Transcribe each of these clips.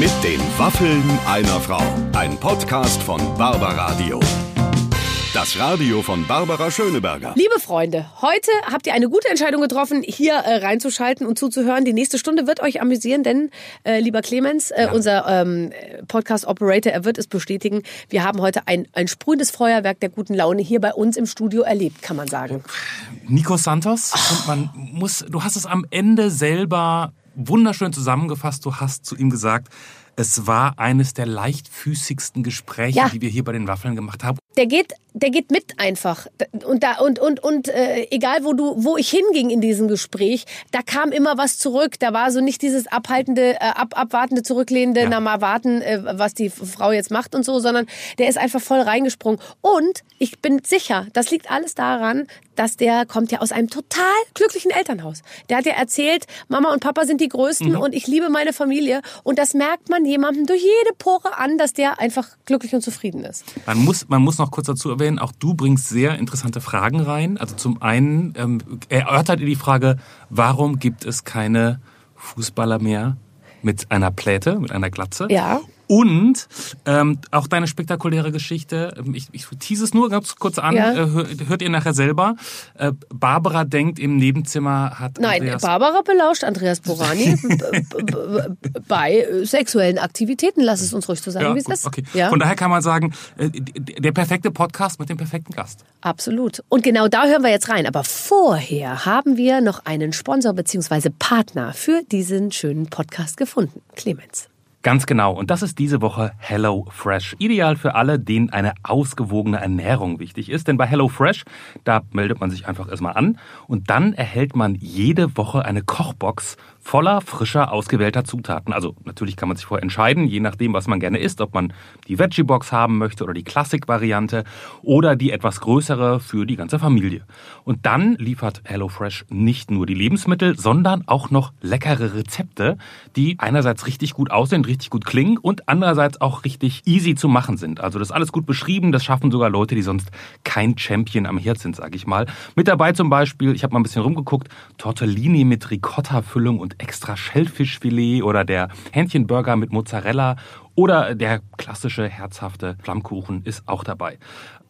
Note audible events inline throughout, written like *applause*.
Mit den Waffeln einer Frau. Ein Podcast von Barbaradio. Das Radio von Barbara Schöneberger. Liebe Freunde, heute habt ihr eine gute Entscheidung getroffen, hier äh, reinzuschalten und zuzuhören. Die nächste Stunde wird euch amüsieren, denn äh, lieber Clemens, äh, unser ähm, Podcast-Operator, er wird es bestätigen. Wir haben heute ein, ein sprühendes Feuerwerk der guten Laune hier bei uns im Studio erlebt, kann man sagen. Nico Santos. Und man muss, du hast es am Ende selber wunderschön zusammengefasst. Du hast zu ihm gesagt, es war eines der leichtfüßigsten Gespräche, Ja. die wir hier bei den Waffeln gemacht haben. Der geht, der geht mit einfach. Und da und und und äh, egal wo du, wo ich hinging in diesem Gespräch, da kam immer was zurück. Da war so nicht dieses abhaltende, äh, ab, abwartende, zurücklehnende, Ja. na mal warten, äh, was die Frau jetzt macht und so, sondern der ist einfach voll reingesprungen. Und ich bin sicher, das liegt alles daran, dass der kommt ja aus einem total glücklichen Elternhaus. Der hat ja erzählt, Mama und Papa sind die Größten und ich liebe meine Familie. Und das merkt man jemandem durch jede Pore an, dass der einfach glücklich und zufrieden ist. Man muss, man muss noch kurz dazu erwähnen, auch du bringst sehr interessante Fragen rein. Also zum einen ähm, erörtert ihr die Frage, warum gibt es keine Fußballer mehr mit einer Pläte, mit einer Glatze? Ja. Und ähm, auch deine spektakuläre Geschichte, ähm, ich, ich tease es nur ganz kurz an, Ja. äh, hör, hört ihr nachher selber. Äh, Barbara denkt, im Nebenzimmer hat Nein, Andreas Barbara belauscht Andreas Borani *laughs* bei äh, sexuellen Aktivitäten. Lass es uns ruhig so sagen, ja, wie es ist. okay. Ja, Von daher kann man sagen, äh, der perfekte Podcast mit dem perfekten Gast. absolut. Und genau da hören wir jetzt rein. Aber vorher haben wir noch einen Sponsor bzw. Partner für diesen schönen Podcast gefunden. Clemens. Ganz genau. Und das ist diese Woche Hello Fresh. Ideal für alle, denen eine ausgewogene Ernährung wichtig ist. Denn bei Hello Fresh, da meldet man sich einfach erstmal an und dann erhält man jede Woche eine Kochbox voller frischer, ausgewählter Zutaten. Also natürlich kann man sich vorher entscheiden, je nachdem, was man gerne isst, ob man die Veggie-Box haben möchte oder die Klassik-Variante oder die etwas größere für die ganze Familie. Und dann liefert HelloFresh nicht nur die Lebensmittel, sondern auch noch leckere Rezepte, die einerseits richtig gut aussehen, richtig gut klingen und andererseits auch richtig easy zu machen sind. Also das ist alles gut beschrieben, das schaffen sogar Leute, die sonst kein Champion am Herd sind, sage ich mal. Mit dabei zum Beispiel, ich habe mal ein bisschen rumgeguckt, Tortellini mit Ricotta-Füllung und extra Schellfischfilet oder der Hähnchenburger mit Mozzarella oder der klassische herzhafte Flammkuchen ist auch dabei.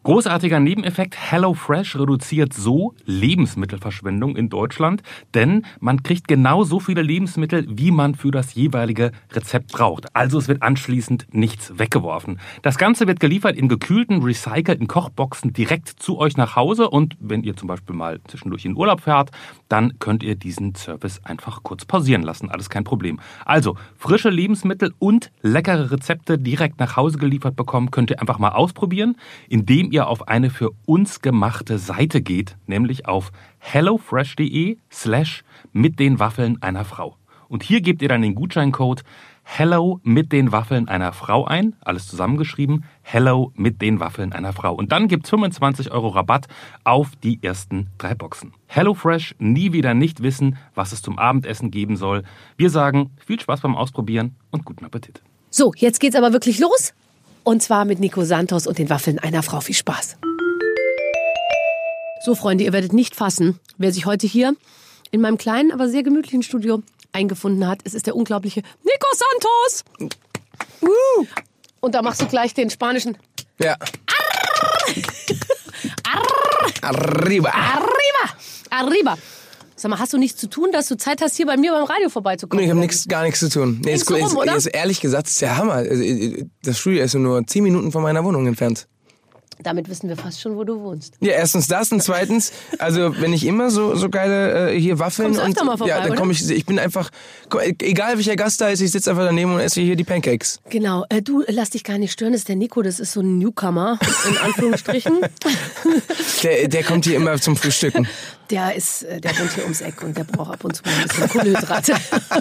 Großartiger Nebeneffekt, HelloFresh reduziert so Lebensmittelverschwendung in Deutschland, denn man kriegt genau so viele Lebensmittel, wie man für das jeweilige Rezept braucht. Also es wird anschließend nichts weggeworfen. Das Ganze wird geliefert in gekühlten, recycelten Kochboxen direkt zu euch nach Hause und wenn ihr zum Beispiel mal zwischendurch in Urlaub fährt, dann könnt ihr diesen Service einfach kurz pausieren lassen. Alles kein Problem. Also frische Lebensmittel und leckere Rezepte direkt nach Hause geliefert bekommen, könnt ihr einfach mal ausprobieren, indem ihr auf eine für uns gemachte Seite geht, nämlich auf hellofresh.de slash mit den Waffeln einer Frau. Und hier gebt ihr dann den Gutscheincode Hello mit den Waffeln einer Frau ein, alles zusammengeschrieben, Hello mit den Waffeln einer Frau. Und dann gibt's 25 Euro Rabatt auf die ersten drei Boxen. HelloFresh, nie wieder nicht wissen, was es zum Abendessen geben soll. Wir sagen viel Spaß beim Ausprobieren und guten Appetit. So, jetzt geht's aber wirklich los. Und zwar mit Nico Santos und den Waffeln einer Frau. Viel Spaß. So, Freunde, ihr werdet nicht fassen, wer sich heute hier in meinem kleinen, aber sehr gemütlichen Studio eingefunden hat. Es ist der unglaubliche Nico Santos. Uh. Und da machst du gleich den spanischen Ja. Arriba. Arriba. Arriba. Sag mal, hast du nichts zu tun, dass du Zeit hast, hier bei mir beim Radio vorbeizukommen? Nee, ich habe nichts, gar nichts zu tun. Nee, ist, rum, ist, ist ehrlich gesagt, ist der Hammer. Also, äh, Das Studio ist nur 10 Minuten von meiner Wohnung entfernt. Damit wissen wir fast schon, wo du wohnst. Ja, erstens das und zweitens, also wenn ich immer so so geile äh, hier Waffeln Kommst und mal vorbei, ja, dann komme ich ich bin einfach egal welcher Gast da ist, ich sitze einfach daneben und esse hier die Pancakes. Genau, äh, du lass dich gar nicht stören, das ist der Nico, das ist so ein Newcomer, in Anführungsstrichen. *laughs* Der der kommt hier immer zum Frühstücken. *laughs* Der ist, äh, der wohnt hier ums Eck und der braucht ab und zu mal ein bisschen Kohlenhydrate.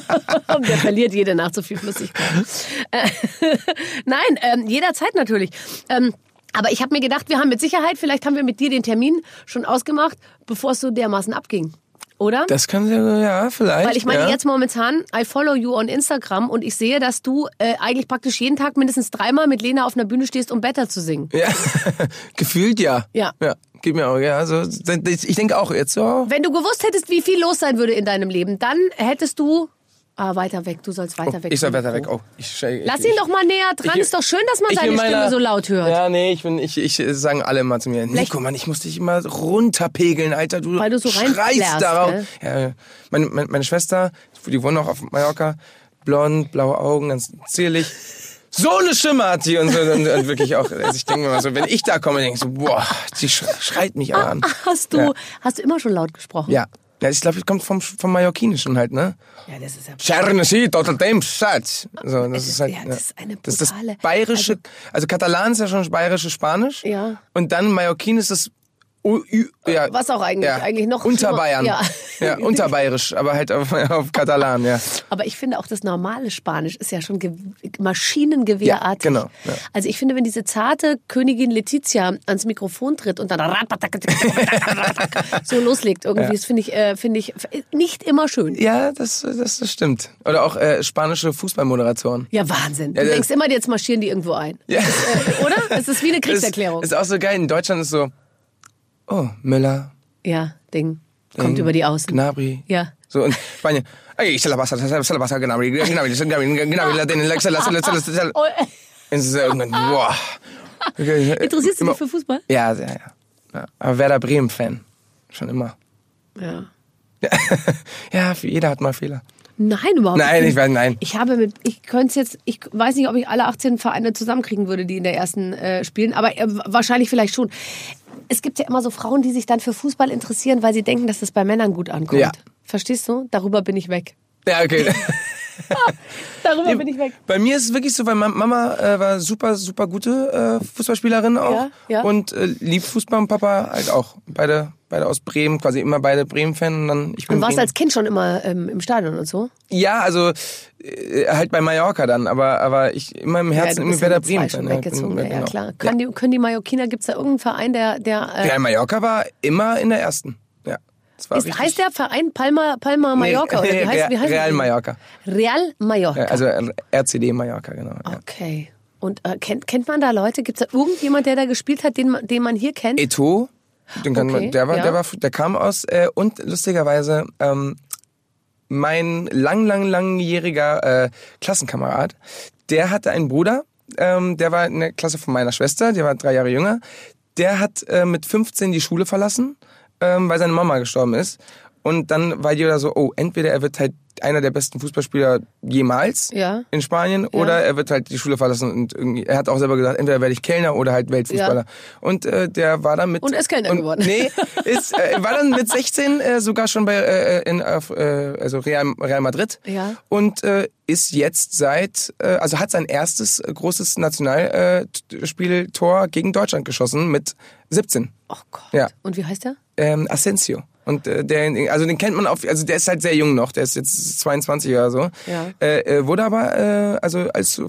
*laughs* und der verliert jede Nacht so viel Flüssigkeit. Äh, *laughs* Nein, ähm, jederzeit natürlich. Ähm, aber ich habe mir gedacht, wir haben mit Sicherheit, vielleicht haben wir mit dir den Termin schon ausgemacht, bevor es so dermaßen abging. Oder? Das kann ja, ja vielleicht. Weil ich meine, ja. jetzt momentan, I follow you on Instagram und ich sehe, dass du äh, eigentlich praktisch jeden Tag mindestens dreimal mit Lena auf einer Bühne stehst, um Better zu singen. Ja, *laughs* gefühlt ja. Ja. Ja, geht mir auch, ja. Also, ich denke auch jetzt so. Wenn du gewusst hättest, wie viel los sein würde in deinem Leben, dann hättest du Ah, weiter weg. Du sollst weiter weg. Ich soll weiter weg. Oh, ich, ich, Lass ich, ihn doch mal näher dran. ich- ist doch schön, dass man ich seine in meiner- Stimme so laut hört. Ja, nee, ich bin, ich, ich sagen alle immer zu mir, Nico, Mann, ich muss dich immer runterpegeln, Alter. Du, Weil du so schreist darauf. gell? Ja, meine, meine, meine Schwester, die wohnt auch auf Mallorca, blond, blaue Augen, ganz zierlich. So eine Stimme hat die und, so, und, und wirklich auch, also ich denke mir mal so, wenn ich da komme, denke ich so, boah, sch- schreit mich aber an. Hast du, Ja. hast du immer schon laut gesprochen? Ja. Ja, ich glaube, es kommt vom, vom Mallorquinischen halt, ne? Ja, das ist ja. Scherne sie, total dem Schatz. So, das ist halt, ja, das ist eine das ist das brutale- bayerische, also, Katalan ist ja schon bayerische Spanisch. Ja. Und dann Mallorquin ist das, U- Ü- ja, Was auch eigentlich- eigentlich noch Unterbayern. Ja. Ja. *laughs* unterbayerisch, aber halt auf, auf Katalan, ja. Aber ich finde auch das normale Spanisch ist ja schon ge Maschinengewehrartig. Ja, genau, ja. Also ich finde, wenn diese zarte Königin Letizia ans Mikrofon tritt und dann *laughs* so loslegt irgendwie, das finde ich, äh, finde ich nicht immer schön. Ja, das, das, das stimmt. Oder auch äh, spanische Fußballmoderatoren. Ja, Wahnsinn. Du Ja, das- denkst immer, jetzt marschieren die irgendwo ein. Ja. Äh, oder? Es ist wie eine *laughs* Kriegserklärung. Ist, ist auch so geil. In Deutschland ist so, oh, Müller, ja, Ding. Kommt über die Außen. Gnabry. Ja. So in Spanien. Ey, se la pasa, se la pasa Gnabry, Gnabry, Gnabry, Gnabry, la tiene, la- se la- se la- se la- irgendwann, boah. Okay, Interessierst du dich für Fußball? Ja, sehr, ja. ja. Aber Werder Bremen-Fan. Schon immer. Ja. *laughs* Ja, jeder hat mal Fehler. Nein, überhaupt Nein, nicht. ich weiß, nein. Ich habe mit, ich könnte jetzt, ich weiß nicht, ob ich alle 18 Vereine zusammenkriegen würde, die in der ersten äh, spielen, aber äh, wahrscheinlich vielleicht schon. Es gibt ja immer so Frauen, die sich dann für Fußball interessieren, weil sie denken, dass das bei Männern gut ankommt. Ja. Verstehst du? Darüber bin ich weg. Ja, okay. *laughs* *laughs* Darüber bin ich weg. Bei mir ist es wirklich so, weil Ma- Mama äh, war super, super gute äh, Fußballspielerin auch. Ja, ja. Und äh, liebt Fußball und Papa halt auch. Beide, beide aus Bremen, quasi immer beide Bremen-Fan. Und dann, ich bin Und warst Bremen. als Kind schon immer ähm, im Stadion und so? Ja, also äh, halt bei Mallorca dann, aber, aber ich immer im Herzen Werder ja mit zwei Bremen. schon Fan, weggezogen. Ja, Ja, ja, genau. klar. Können, die, können die Mallorquiner, gibt es da irgendeinen Verein, der, der äh, Real Mallorca war immer in der ersten. Ja. Das ist, heißt der Verein Palma, Palma Mallorca? Nee, oder wie heißt, wie heißt Real die? Mallorca. Real Mallorca. Ja, also RCD Mallorca, genau. Ja. Okay. Und äh, kennt, kennt man da Leute? Gibt es da irgendjemand, der da gespielt hat, den, man- den man hier kennt? Eto, den kann Okay, man, der war, ja. der war, der kam aus äh, und lustigerweise ähm, mein lang, lang, langjähriger äh, Klassenkamerad, der hatte einen Bruder, ähm, der war in der Klasse von meiner Schwester, der war drei Jahre jünger. Der hat äh, mit 15 die Schule verlassen, ähm, weil seine Mama gestorben ist. Und dann war jeder so, oh, entweder er wird halt einer der besten Fußballspieler jemals Ja. in Spanien oder er wird halt die Schule verlassen und irgendwie, er hat auch selber gesagt, entweder werde ich Kellner oder halt Weltfußballer. Ja. Und äh, der war dann mit Und ist Kellner und, geworden. Nee, *laughs* ist, äh, war dann mit 16 äh, sogar schon bei äh, in auf, äh, also Real, Real Madrid Ja. und äh, ist jetzt seit äh, also hat sein erstes äh, großes Nationalspieltor gegen Deutschland geschossen mit 17. Oh Gott. Ja. Und wie heißt der? Ähm, Asensio. Und äh, der, also den kennt man auf, also der ist halt sehr jung noch, der ist jetzt 22 oder so. Ja. Äh, äh, wurde aber äh, also als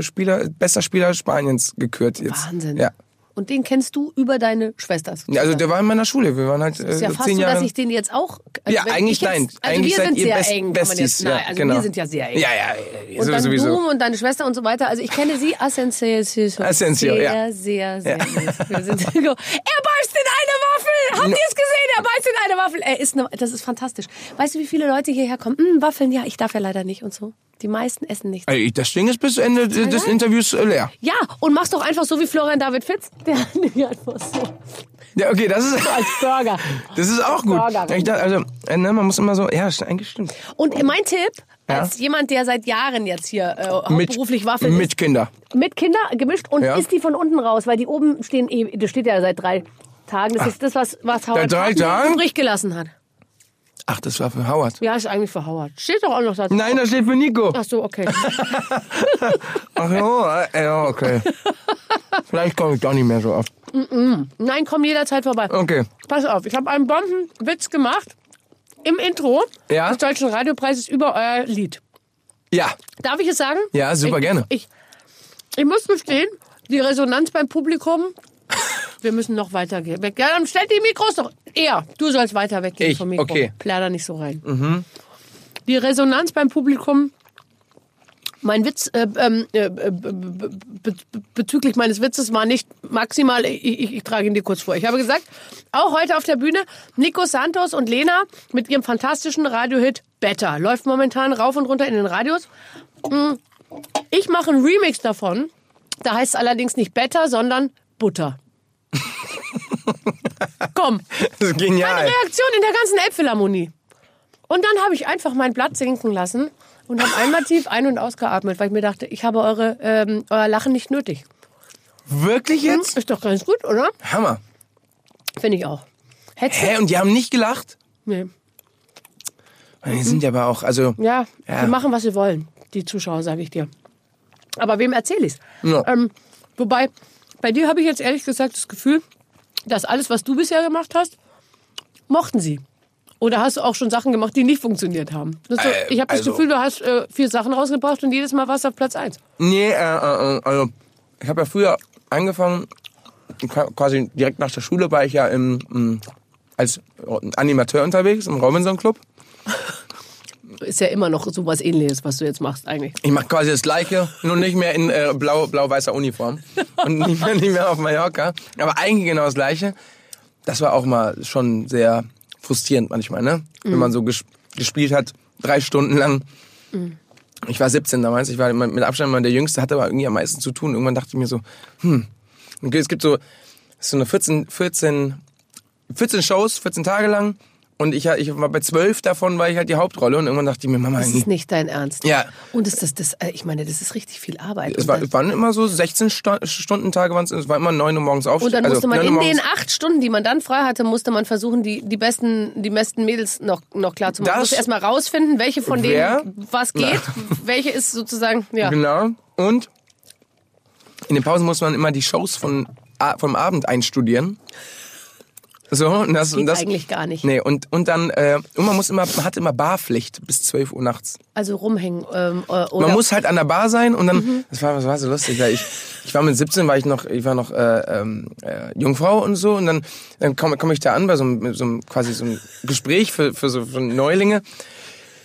Spieler, bester Spieler Spaniens gekürt jetzt. Wahnsinn. Ja. Und den kennst du über deine Schwester? Ja, Also der war in meiner Schule. Wir waren halt äh, ist ja fast zehn so, Jahre. dass ich den jetzt auch. also ja, eigentlich jetzt, nein. Also eigentlich wir sind sehr Best, eng, Besties. jetzt. Nein, ja, also genau. wir sind ja sehr eng. Ja, ja, Und dann sowieso. du und deine Schwester und so weiter. Also ich kenne sie, Asensio. Asensio, sehr, ja. sehr, sehr, gut. Wir sind, *laughs* er beißt in eine Waffel! Habt ihr es gesehen? Er beißt in eine Waffel! Er ist eine, das ist fantastisch. Weißt du, wie viele Leute hierher kommen? Hm, Waffeln, ja, ich darf ja leider nicht und so. Die meisten essen nichts. Ey, das Ding ist bis Ende des Interviews äh, leer. Ja, und mach's doch einfach so wie Florian David Fitz. Der *laughs* nimmt einfach so Ja, okay, das ist, als Burger. *laughs* das ist auch gut. Ich dachte, also, äh, ne, man muss immer so, ja, eigentlich stimmt. Und mein Tipp, Ja. als jemand, der seit Jahren jetzt hier äh, hauptberuflich Waffeln Mit Kinder. isst, mit Kinder gemischt und Ja. isst die von unten raus, weil die oben stehen, eh- das steht ja seit drei Tagen. Das ist das, was, was Howard drei Tagen? übrig gelassen hat. Ach, das war für Howard. Ja, ist eigentlich für Howard. Steht doch auch noch da. Nein, das steht für Nico. Ach so, okay. *laughs* Ach ja, äh, ja, okay. *laughs* Vielleicht komme ich doch nicht mehr so oft. Nein, komm jederzeit vorbei. Okay. Pass auf, ich habe einen Bombenwitz gemacht im Intro Ja? des Deutschen Radiopreises über euer Lied. Ja. Darf ich es sagen? Ja, super ich, gerne. Ich, ich muss gestehen, die Resonanz beim Publikum, wir müssen noch weitergehen. Ja, dann stellt die Mikros doch. Er, du sollst weiter weggehen Ich, vom Mikro. okay. Plär nicht so rein. Die Resonanz beim Publikum Mein Witz äh, ähm, äh, be- bezüglich meines Witzes war nicht maximal, ich, ich, ich trage ihn dir kurz vor. Ich habe gesagt, auch heute auf der Bühne, Nico Santos und Lena mit ihrem fantastischen Radiohit Better. Läuft momentan rauf und runter in den Radios. Mm, Ich mache einen Remix davon. Da heißt es allerdings nicht Better, sondern Butter. *laughs* Komm, Das ist genial. eine Reaktion in der ganzen Elbphilharmonie. Und dann habe ich einfach mein Blatt sinken lassen und habe einmal tief ein- und ausgeatmet, weil ich mir dachte, ich habe eure, ähm, euer Lachen nicht nötig. Wirklich jetzt? Ist doch ganz gut, oder? Hammer. Finde ich auch. Hättest? Hä, und die haben nicht gelacht? Nee. Die sind ja aber auch, also... Ja, Ja. die machen, was sie wollen, die Zuschauer, sage ich dir. Aber wem erzähle ich's? Ja. Ähm, wobei, bei dir habe ich jetzt ehrlich gesagt das Gefühl, dass alles, was du bisher gemacht hast, mochten sie. Oder hast du auch schon Sachen gemacht, die nicht funktioniert haben? So, Äh, ich habe das also- Gefühl, du hast äh, vier Sachen rausgebracht und jedes Mal warst du auf Platz eins. Nee, äh, äh, also ich habe ja früher angefangen, qua- quasi direkt nach der Schule war ich ja im, als Animateur unterwegs im Robinson Club. Ist ja immer noch sowas ähnliches, was du jetzt machst eigentlich. Ich mache quasi das Gleiche, nur nicht mehr in äh, blau, blau-weißer Uniform und nicht mehr, nicht mehr auf Mallorca. Aber eigentlich genau das Gleiche. Das war auch mal schon sehr frustrierend manchmal, ne? Wenn man so ges gespielt hat, drei Stunden lang. Ich war 17 damals, ich war mit Abstand immer der Jüngste, hatte aber irgendwie am meisten zu tun. Irgendwann dachte ich mir so, hm, okay, es gibt so, so eine 14, 14, 14 Shows, 14 Tage lang. Und ich, ich war bei 12 davon, war ich halt die Hauptrolle. Und irgendwann dachte ich mir, Mama, Das ist nicht dein Ernst. Ja. Und ist das, das, äh, ich meine, das ist richtig viel Arbeit. Es, war, es waren immer so 16 Sto Stunden Tage, waren's, es war immer 9 Uhr morgens auf. Und dann also musste man 9 Uhr in den acht Stunden, die man dann frei hatte, musste man versuchen, die, die besten, die besten Mädels noch, noch klar zu machen. Man musste erstmal rausfinden, welche von Wer? denen was geht, welche ist sozusagen, ja. Genau. Und in den Pausen muss man immer die Shows von, vom Abend einstudieren. So, und das, Geht das eigentlich gar nicht. Nee, und, und dann, äh, und man muss immer, man hat immer Barpflicht bis 12 Uhr nachts. Also rumhängen. Ähm, äh, oder Man muss halt an der Bar sein und dann, Mhm. das war, das war so lustig, weil ich, ich war mit 17, war ich noch, ich war noch äh, ähm, äh, Jungfrau und so und dann, dann komme komm ich da an bei so einem, so einem quasi so einem Gespräch für, für so für Neulinge.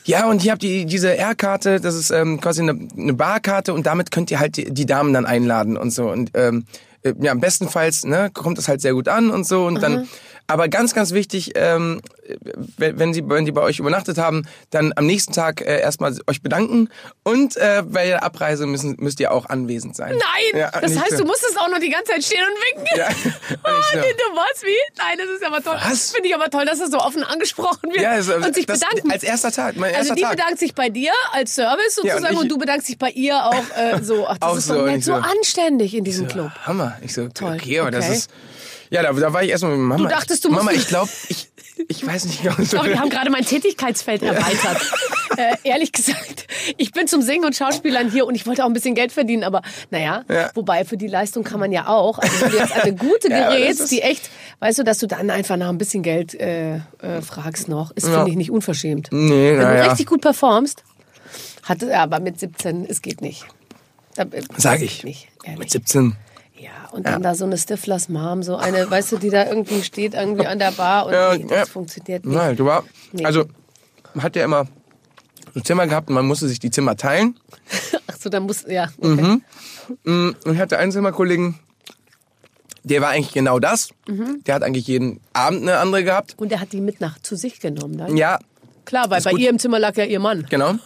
Ja, und hier habt ihr diese R-Karte, das ist ähm, quasi eine, eine Barkarte und damit könnt ihr halt die, die Damen dann einladen und so. Und ähm, äh, ja, bestenfalls ne, kommt das halt sehr gut an und so. Und dann, aber ganz, ganz wichtig, ähm, wenn, sie, wenn die bei euch übernachtet haben, dann am nächsten Tag äh, erstmal euch bedanken und äh, bei der Abreise müssen, müsst ihr auch anwesend sein. Nein! Ja, das heißt, so. du musstest auch noch die ganze Zeit stehen und winken. Ja. Und ich so, du was wie? Nein, das ist aber toll. Was? Das finde ich aber toll, dass das so offen angesprochen wird Ja, also, und sich das, bedanken. als erster Tag, mein Also erster die Tag. bedankt sich bei dir als Service Ja, sozusagen und und, ich- du bedankst dich bei ihr auch äh, so. Ach, das Auch ist so, und nett, so so- anständig in diesem Club. Hammer. Ich so, Toll, okay, aber das okay. ist. Ja, da, da war ich erstmal mit Mama. Du dachtest, du Mama, musst- ich glaube, ich, ich weiß nicht genau. Aber wir haben *laughs* gerade mein Tätigkeitsfeld erweitert. äh, ehrlich gesagt, ich bin zum Singen und Schauspielern hier und ich wollte auch ein bisschen Geld verdienen, aber naja, Ja. wobei für die Leistung kann man ja auch. Also wenn du jetzt eine gute *laughs* Ja, gerätst, die echt, weißt du, dass du dann einfach nach ein bisschen Geld äh, äh, fragst noch, ist, Ja. finde ich, nicht unverschämt. Nee, Wenn du richtig gut performst, hat, aber mit 17, es geht nicht. Da, äh, Sag ich. Nicht. Mit 17. Ja, und dann da so eine Stiflers Mom, so eine, weißt du, die da irgendwie steht irgendwie an der Bar und Ja, nee, das ja. funktioniert nicht. Nein, du war. Nee. Also, man hat ja immer so Zimmer gehabt und man musste sich die Zimmer teilen. *laughs* Ach so, dann muss, ja. Mhm. Okay. Mm, Und ich hatte einen Zimmerkollegen, der war eigentlich genau das. Mhm. Der hat eigentlich jeden Abend eine andere gehabt. Und er hat die mit nach zu sich genommen. Dann? Ja, Klar, weil bei gut. ihr im Zimmer lag ja ihr Mann. genau. *laughs* *laughs*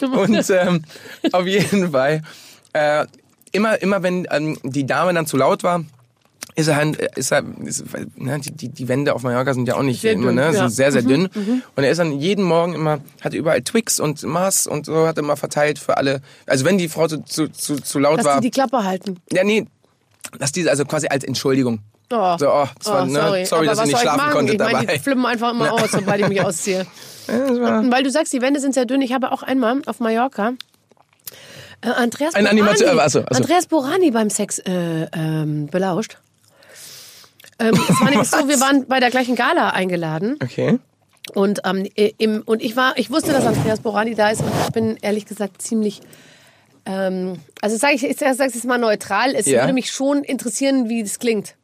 Und ähm, auf jeden Fall, äh, immer, immer wenn ähm, die Dame dann zu laut war, ist er halt, ist er, ist, ne, die, die, die Wände auf Mallorca sind ja auch nicht Sehr immer, dünn, ne, ja. sind sehr, sehr dünn. Und er ist dann jeden Morgen immer, hat überall Twix und Mars und so, hat immer verteilt für alle. Also wenn die Frau zu, zu, zu, zu laut Dass war. die die Klappe halten. Ja, nee, dass diese also quasi als Entschuldigung. Oh, So, oh, das war, oh, ne, sorry, sorry, dass was nicht ich schlafen machen? konntet ich dabei. Die flippen einfach immer *laughs* aus, sobald ich mich ausziehe. Weil du sagst, die Wände sind sehr dünn. Ich habe auch einmal auf Mallorca äh, Andreas Ein Borani, äh, achso, achso. Andreas Borani beim Sex äh, ähm, belauscht. Ähm, es war nämlich so, wir waren bei der gleichen Gala eingeladen. Okay. Und, ähm, äh, im, und ich war, ich wusste, dass Andreas Borani da ist und ich bin ehrlich gesagt ziemlich, ähm, also sage ich, ich sage es mal neutral, es Ja. würde mich schon interessieren, wie das klingt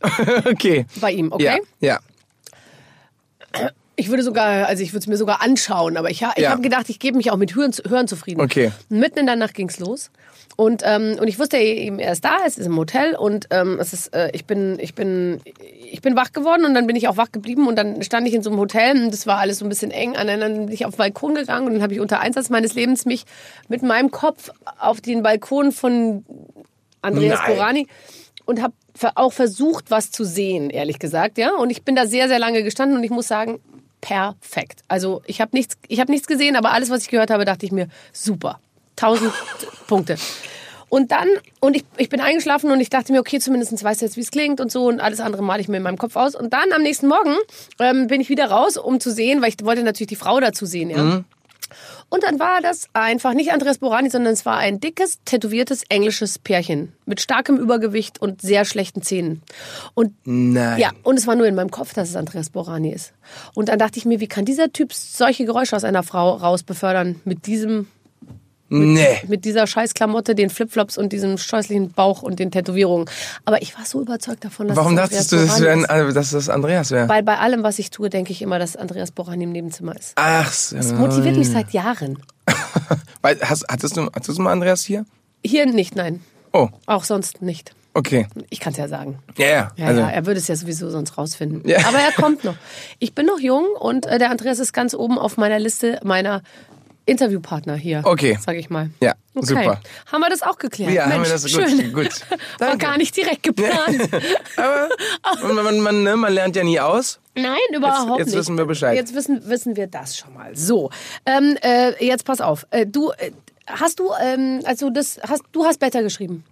*laughs* okay. bei ihm, okay? Ja, ja. Ich würde sogar, also ich würde es mir sogar anschauen, aber ich, ich Ja. habe gedacht, ich gebe mich auch mit Hören, Hören zufrieden. Okay. Mitten in der Nacht ging's los. Und, ähm, und ich wusste eben, er ist da, es ist im Hotel und ähm, es ist, äh, ich, bin, ich, bin, ich bin wach geworden und dann bin ich auch wach geblieben und dann stand ich in so einem Hotel und das war alles so ein bisschen eng. Und dann bin ich auf den Balkon gegangen und dann habe ich unter Einsatz meines Lebens mich mit meinem Kopf auf den Balkon von Andreas Nein. Borani und habe auch versucht, was zu sehen, ehrlich gesagt, ja. Und ich bin da sehr, sehr lange gestanden und ich muss sagen, perfekt. Also ich habe nichts, ich habe nichts gesehen, aber alles, was ich gehört habe, dachte ich mir, super, tausend *laughs* Punkte. Und dann, und ich, ich bin eingeschlafen und ich dachte mir, okay, zumindest weißt du jetzt, wie es klingt und so und alles andere male ich mir in meinem Kopf aus. Und dann am nächsten Morgen ähm, bin ich wieder raus, um zu sehen, weil ich wollte natürlich die Frau dazu sehen, ja. Und dann war das einfach nicht Andreas Borani, sondern es war ein dickes, tätowiertes englisches Pärchen mit starkem Übergewicht und sehr schlechten Zähnen. Und Nein. ja, und es war nur in meinem Kopf, dass es Andreas Borani ist. Und dann dachte ich mir, wie kann dieser Typ solche Geräusche aus einer Frau raus befördern mit diesem Nee. mit dieser Scheißklamotte, den Flipflops und diesem scheußlichen Bauch und den Tätowierungen. Aber ich war so überzeugt davon, dass Warum es dachtest du, Andreas das wär Borani ein, dass das Andreas wäre? Weil bei allem, was ich tue, denke ich immer, dass Andreas Borani im Nebenzimmer ist. Ach so. Das motiviert mich seit Jahren. *laughs* Weil, hast, hattest, du, hattest du mal Andreas hier? Hier nicht, nein. Oh, Auch sonst nicht. okay. Ich kann es ja sagen. Ja, ja. Ja, also, ja, er würde es ja sowieso sonst rausfinden. Ja. Aber er kommt *laughs* noch. Ich bin noch jung und äh, der Andreas ist ganz oben auf meiner Liste meiner Interviewpartner hier. Okay. Sag ich mal. Ja, okay. super. Haben wir das auch geklärt? Ja, haben Mensch, wir das- gut, schön. gut. *laughs* War Danke. gar nicht direkt *laughs* geplant. aber man, man, man, ne, man lernt ja nie aus. Nein, überhaupt jetzt nicht. wissen wir Bescheid. Jetzt wissen, wissen wir das schon mal. So, ähm, äh, jetzt pass auf. Äh, du, äh, hast du, ähm, also das, hast, du hast Better geschrieben.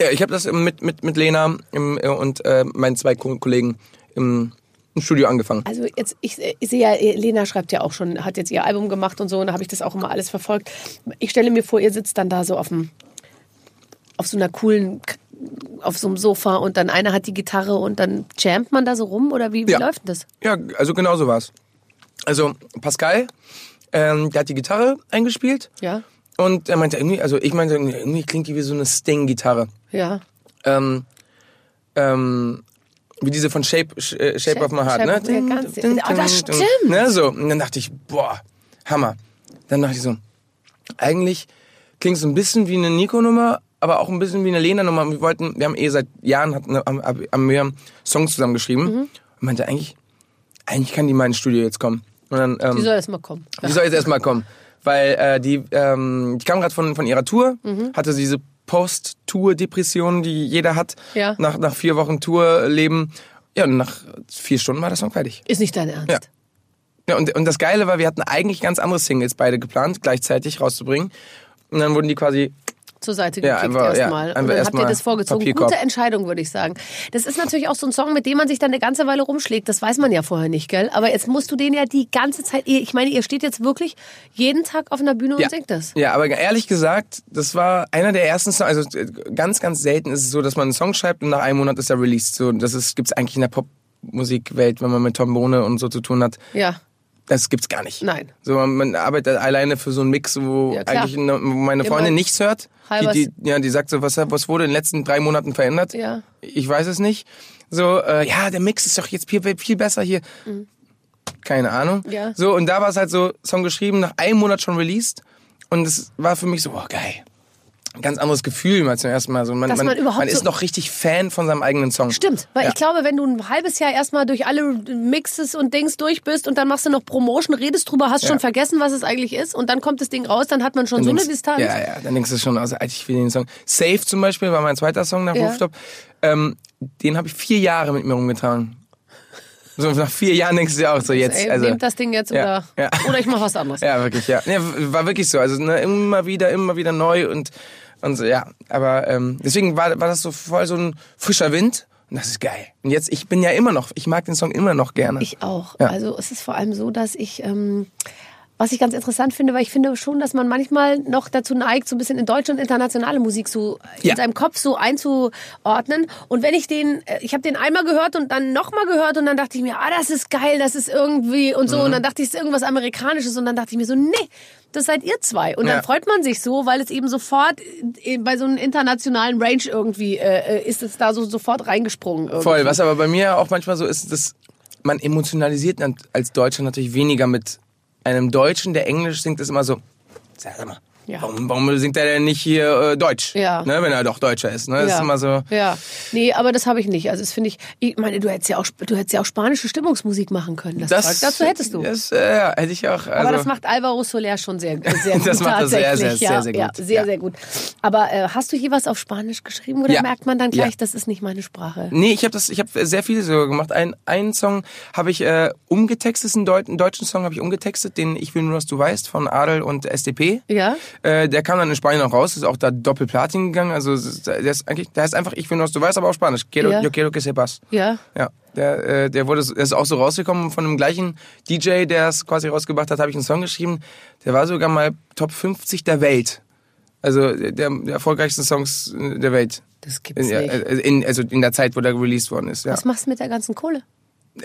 Ja, ich habe das mit, mit, mit Lena im, äh, und äh, meinen zwei Ko- Kollegen im, im Studio angefangen. Also jetzt, ich, ich sehe ja, Lena schreibt ja auch schon, hat jetzt ihr Album gemacht und so, und da habe ich das auch immer alles verfolgt. Ich stelle mir vor, ihr sitzt dann da so auf dem, auf so einer coolen, auf so einem Sofa und dann einer hat die Gitarre und dann jammt man da so rum oder wie, wie Ja. läuft denn das? Ja, also genau so war's. Also Pascal, ähm, der hat die Gitarre eingespielt Ja, und er meinte irgendwie, also ich meinte, irgendwie klingt die wie so eine Sting-Gitarre. ja. Ähm, ähm, wie diese von Shape, Sh- äh, Shape, of My Heart, Shape ne? ja, ganz- Ah, das stimmt. Ne, so. Und dann dachte ich, boah, Hammer. Dann dachte ich so, eigentlich klingt so ein bisschen wie eine Nico-Nummer, aber auch ein bisschen wie eine Lena-Nummer. Wir wollten, wir haben eh seit Jahren hatten, haben, wir Songs zusammen geschrieben. Mhm. Und meinte eigentlich, eigentlich kann die mal ins Studio jetzt kommen. Und dann, ähm, Die soll erst mal kommen. die soll jetzt erstmal kommen. Weil äh, die, ähm, die kam gerade von, von ihrer Tour, Mhm. hatte diese Post-Tour-Depression, die jeder hat, Ja. nach, nach vier Wochen Tourleben. Ja, und nach vier Stunden war der Song fertig. Ist nicht dein Ernst. Ja. Ja, und, und das Geile war, wir hatten eigentlich ganz andere Singles beide geplant, gleichzeitig rauszubringen. Und dann wurden die quasi zur Seite Ja, gekickt einfach- ja, erstmal. einfach und dann habt ihr das vorgezogen. Papierkorb. Gute Entscheidung, würde ich sagen. Das ist natürlich auch so ein Song, mit dem man sich dann eine ganze Weile rumschlägt. Das weiß man ja vorher nicht, gell? Aber jetzt musst du den ja die ganze Zeit. Ich meine, ihr steht jetzt wirklich jeden Tag auf einer Bühne Ja. und singt das. Ja, aber ehrlich gesagt, das war einer der ersten Songs. Also ganz, ganz selten ist es so, dass man einen Song schreibt und nach einem Monat ist er released. So, das ist, gibt's eigentlich in der Popmusikwelt, wenn man mit Trombone und so zu tun hat. Ja. Das gibt's gar nicht. Nein. So, man, arbeitet alleine für so einen Mix, wo Ja, eigentlich ne, wo meine Immer Freundin nichts hört. Die, die, ja, die sagt so, was, was wurde in den letzten drei Monaten verändert? Ja. Ich weiß es nicht. So, äh, ja, der Mix ist doch jetzt viel, viel besser hier. Keine Ahnung. Mhm. Ja. So, und da war es halt so, Song geschrieben, nach einem Monat schon released. Und es war für mich so, oh, geil. Ganz anderes Gefühl als zum ersten Mal. So, man, Dass man überhaupt man ist so- noch richtig Fan von seinem eigenen Song. Stimmt, weil Ja. ich glaube, wenn du ein halbes Jahr erstmal durch alle Mixes und Dings durch bist und dann machst du noch Promotion, redest drüber, hast schon vergessen, was es eigentlich ist und dann kommt das Ding raus, dann hat man schon so eine denkst- Distanz. Ja, ja, dann denkst du schon, also Alter, ich will den Song. Safe zum Beispiel war mein zweiter Song nach Ja. Rooftop. Ähm, den habe ich vier Jahre mit mir rumgetragen. So nach vier Jahren denkst du dir auch so jetzt. Ey, also, nehmt das Ding jetzt Ja, oder, ja. oder ich mach was anderes. *laughs* Ja, wirklich, ja. ja. War wirklich so. Also ne, immer wieder, immer wieder neu und, und so, ja. Aber ähm, deswegen war, war das so voll so ein frischer Wind. Und das ist geil. Und jetzt, ich bin ja immer noch, ich mag den Song immer noch gerne. Ich auch. Ja. Also es ist vor allem so, dass ich, ähm, was ich ganz interessant finde, weil ich finde schon, dass man manchmal noch dazu neigt, so ein bisschen in deutsche und internationale Musik so Ja. in seinem Kopf so einzuordnen. Und wenn ich den, äh, ich habe den einmal gehört und dann nochmal gehört und dann dachte ich mir, ah, das ist geil, das ist irgendwie und Mhm. so. Und dann dachte ich, es ist irgendwas Amerikanisches und dann dachte ich mir so, nee, das seid ihr zwei. Und dann Ja. freut man sich so, weil es eben sofort äh, bei so einem internationalen Range irgendwie äh, äh, ist es da so sofort reingesprungen. Irgendwie. Voll, was aber bei mir auch manchmal so ist, dass man emotionalisiert als Deutscher natürlich weniger mit einem Deutschen, der Englisch singt, ist immer so, sag mal, Ja. warum, warum singt er denn nicht hier äh, Deutsch? Ja. Ne, wenn er doch Deutscher ist. Ne? Das ist immer so. Ja. Nee, aber das habe ich nicht. Also das finde ich, ich meine, du hättest ja auch, du hättest ja auch spanische Stimmungsmusik machen können. Das, Zeug dazu hättest du. Das, äh, ja, hätte ich auch. Also, aber das macht Alvaro Soler schon sehr, sehr *laughs* gut. Das macht er sehr, sehr, ja, sehr, sehr Ja, gut. sehr, Ja. sehr gut. Aber äh, hast du je was auf Spanisch geschrieben oder Ja. merkt man dann gleich, Ja. das ist nicht meine Sprache? Nee, ich habe das, ich habe sehr viele so gemacht. Ein, einen Song habe ich äh, umgetextet, einen, Deut einen deutschen Song habe ich umgetextet, den Ich will nur, dass du weißt von Adel und SDP. Ja? Äh, der kam dann in Spanien auch raus, ist auch da Doppelplatin gegangen. Also der ist eigentlich, der heißt einfach Ich will nur, dass du weißt, aber auf Spanisch. Quiero, Ja. Yo quiero que sepas. Ja. Ja, der, äh, der wurde, der ist auch so rausgekommen von dem gleichen DJ, der es quasi rausgebracht hat, habe ich einen Song geschrieben. Der war sogar mal Top 50 der Welt. Also der, der erfolgreichsten Songs äh, der Welt. Das gibt's In, nicht. in, also in der Zeit, wo der released worden ist. Ja. Was machst du mit der ganzen Kohle? *laughs*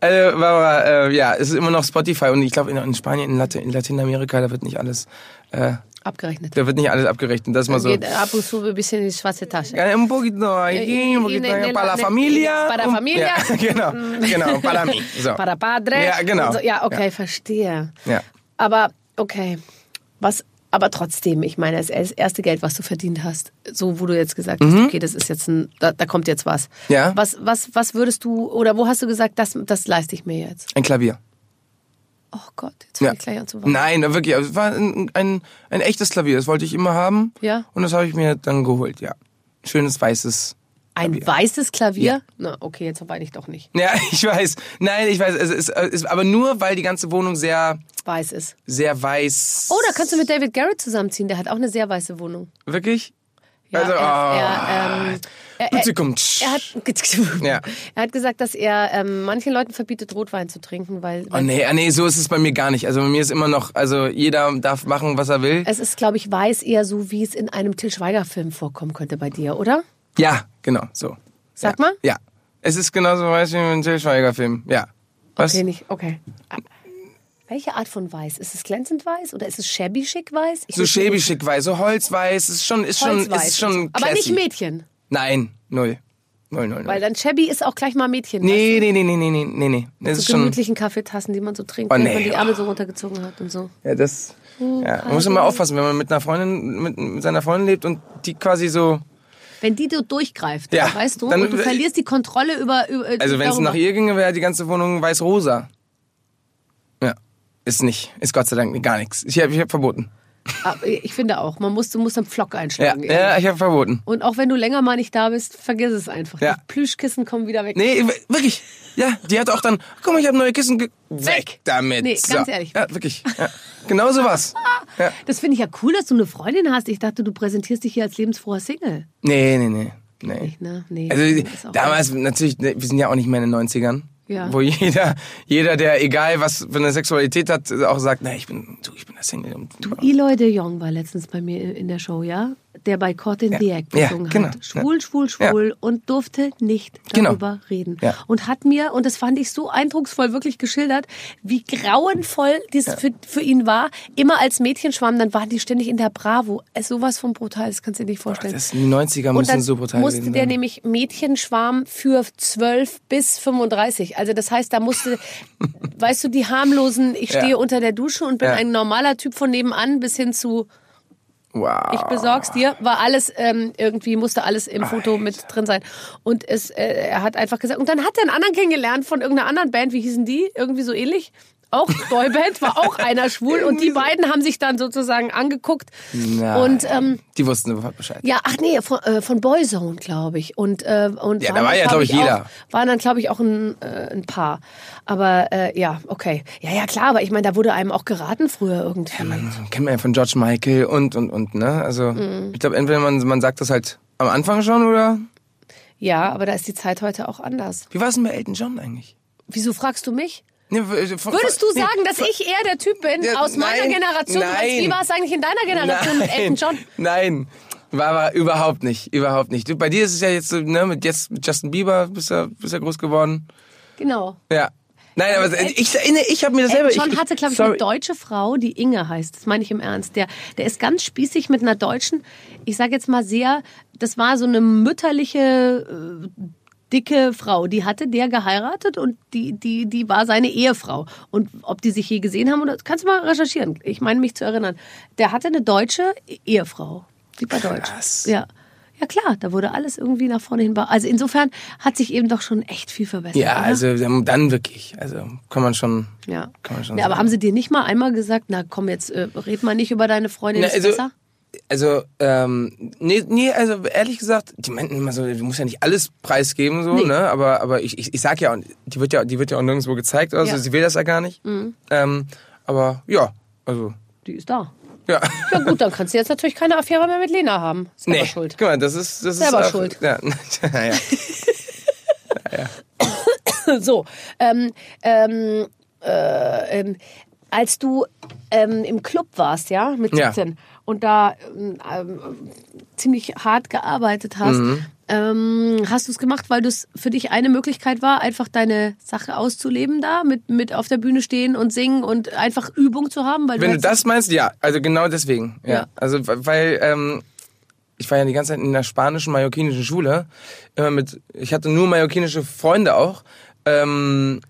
also, aber, äh, ja, es ist immer noch Spotify und ich glaube in, in Spanien, in, Lat in Lateinamerika, da wird nicht alles, äh, Abgerechnet. da wird nicht alles abgerechnet. Das ist mal so. Geht ab und zu ein bisschen in die schwarze Tasche. Ja, un poquito aquí, un poquito allá, para la familia. para familia. *laughs* Ja, *laughs* genau, genau, para mí. So. Para padre. Ja, genau. So, ja, okay, verstehe. Ja. Aber, okay. Was, aber trotzdem, ich meine, das erste Geld, was du verdient hast, so wo du jetzt gesagt hast, okay, das ist jetzt ein, da, da kommt jetzt was. Mhm. Ja. Was, was, was würdest du, oder wo hast du gesagt, das, das leiste ich mir jetzt? Ein Klavier. Oh Gott, jetzt fange Ja. ich gleich an zu weinen. Nein, wirklich. Es war ein, ein, ein echtes Klavier. Das wollte ich immer haben. Ja. Und das habe ich mir dann geholt, ja. Schönes weißes. Ein weißes Klavier? Na, okay, jetzt weine ich doch nicht. Ja, *laughs* ich weiß. Nein, ich weiß. Es ist, es ist aber nur, weil die ganze Wohnung sehr, Weiß ist. sehr weiß. Oh, da kannst du mit David Garrett zusammenziehen. Der hat auch eine sehr weiße Wohnung. Wirklich? Ja, also, er, oh. er, ähm, er, er, Bitte kommt. er, hat, *laughs* Ja. er hat gesagt, dass er ähm, manchen Leuten verbietet, Rotwein zu trinken, weil, Oh nee, ah, nee, so ist es bei mir gar nicht. Also bei mir ist immer noch, also jeder darf machen, was er will. es ist, glaube ich, weiß eher so, wie es in einem Till Schweiger-Film vorkommen könnte bei dir, oder? Ja, genau, so. Sag ja. mal. Ja. Es ist genauso weiß wie ein Till Schweiger-Film. Ja. Was? Okay, nicht, okay. Welche Art von weiß? Ist es glänzend weiß oder ist es shabby schick weiß? Ich So schäbig schick weiß, so holzweiß, ist schon, ist schon, ist schon. Aber nicht. Mädchen. Nein, null. Null, null, null. Weil dann shabby ist auch gleich mal Mädchen. nee, nee, nee, nee, nee, nee, nee, nee. Das weißt du? ist So schon, gemütlichen Kaffeetassen, die man so trinkt, Oh, wenn nee. man die Ärmel so runtergezogen hat und so. ja, das, Oh, ja. Man muss immer aufpassen, wenn man mit einer Freundin, mit, mit seiner Freundin lebt und die quasi so, Wenn die so durchgreift, Ja, weißt du, dann- und du verlierst die Kontrolle über. über also wenn es nach ihr ginge, wäre die ganze Wohnung weiß-rosa. Ja. Ist nicht, ist Gott sei Dank gar nichts. Ich habe ich hab verboten. Ich finde auch, man muss, du musst am Pflock Ja, einschlagen. ja, ich habe verboten. Und auch wenn du länger mal nicht da bist, vergiss es einfach. Ja. Die Plüschkissen kommen wieder weg. Nee, wirklich. Ja, die hat auch dann, guck mal, ich habe neue Kissen. Ge weg damit. Nee, so. ganz ehrlich. Ja, wirklich. Ja. Genau so was. *laughs* Ja. Das finde ich ja cool, dass du eine Freundin hast. Ich dachte, du präsentierst dich hier als lebensfroher Single. Nee, nee, nee. nee. Nicht, ne? Nee. Also damals natürlich, ne, wir sind ja auch nicht mehr in den 90ern. Ja. Wo jeder, jeder, der egal was für eine Sexualität hat, auch sagt, na, ich bin, du, ich bin der Single. Du, Eloy de Jong war letztens bei mir in der Show, ja? Der bei Caught in the Act Ja, gesungen genau. hat. Schwul, schwul, schwul und durfte nicht Genau. darüber reden. Ja. Und hat mir, und das fand ich so eindrucksvoll wirklich geschildert, wie grauenvoll das für, für ihn war. Immer als Mädchenschwamm, dann waren die ständig in der Bravo. Es sowas von brutal, das kannst du dir nicht vorstellen. das, die 90er Und müssen dann so brutal musste gewesen der sein. nämlich Mädchenschwarm für 12 bis 35. Also das heißt, da musste, weißt du, die harmlosen, ich Ja. stehe unter der Dusche und bin Ja. ein normaler Typ von nebenan bis hin zu Wow. ich besorg's dir, war alles ähm, irgendwie, musste alles im Foto mit drin sein. Und es, äh, er hat einfach gesagt, und dann hat er einen anderen kennengelernt von irgendeiner anderen Band, wie hießen die? Irgendwie so ähnlich. Auch Boyband, war auch einer schwul und die beiden haben sich dann sozusagen angeguckt. Nein. Und ähm, die wussten sofort Bescheid. ja, ach nee, von, äh, von Boyzone, glaube ich. Und, äh, und Ja, waren da war dann, ja, glaub ich, jeder. Auch, waren dann, glaube ich, auch ein, äh, ein Paar. Aber äh, ja, okay. Ja, ja, klar, aber ich meine, da wurde einem auch geraten früher irgendwie. Man kennt man ja von George Michael und, und, und, ne? Also, Mhm. ich glaube, entweder man, man sagt das halt am Anfang schon oder. ja, aber da ist die Zeit heute auch anders. Wie war es denn bei Elton John eigentlich? Wieso fragst du mich? V- Würdest du sagen, dass ich eher der Typ bin Ja, aus meiner nein, Generation? Als, nein. wie war es eigentlich in deiner Generation mit Elton John? Nein, war aber überhaupt nicht, überhaupt nicht. Bei dir ist es ja jetzt so, ne, mit jetzt mit Justin Bieber bist du bist ja groß geworden. Genau. Ja. Nein, aber El- ich erinnere, ich habe mir das selber. Elton John ich, hatte, glaube ich, sorry. eine deutsche Frau, die Inge heißt. Das meine ich im Ernst. Der, der ist ganz spießig mit einer deutschen, ich sage jetzt mal sehr, das war so eine mütterliche, äh, dicke Frau, die hatte der geheiratet und die, die, die war seine Ehefrau. Und ob die sich je gesehen haben, oder kannst du mal recherchieren. Ich meine mich zu erinnern. Der hatte eine deutsche Ehefrau. Die war deutsch. Krass. Ja. Ja klar, da wurde alles irgendwie nach vorne hin. Also insofern hat sich eben doch schon echt viel verbessert. Ja, oder? also ähm, dann wirklich. Also kann man schon. Ja. Kann man schon ja, aber haben sie dir nicht mal einmal gesagt, na komm jetzt, äh, red mal nicht über deine Freundin, Na, ist also, besser? Also, ähm, nee, nee, also ehrlich gesagt, die meinten immer so, du musst ja nicht alles preisgeben, so, Nee. ne? Aber, aber ich, ich, ich sag ja, die wird ja, die wird ja auch nirgendwo gezeigt, also Ja. Mhm. sie will das ja gar nicht. Ähm, aber ja, also, Die ist da. ja. Ja gut, dann kannst du jetzt natürlich keine Affäre mehr mit Lena haben. Selber nee, schuld. guck mal, das ist, das Selber ist schuld. *laughs* *laughs* Ja, ja. So, ähm, ähm, äh, ähm, als du ähm, im Club warst, ja, mit Ja. 17 und da ähm, ähm, ziemlich hart gearbeitet hast, Mhm. ähm, hast du es gemacht, weil das für dich eine Möglichkeit war, einfach deine Sache auszuleben da, mit, mit auf der Bühne stehen und singen und einfach Übung zu haben? Weil Wenn du das meinst, ja, also genau deswegen. Ja. Ja. Also weil ähm, ich war ja die ganze Zeit in der spanischen mallorquinischen Schule, immer mit, ich hatte nur mallorquinische Freunde auch. Ähm,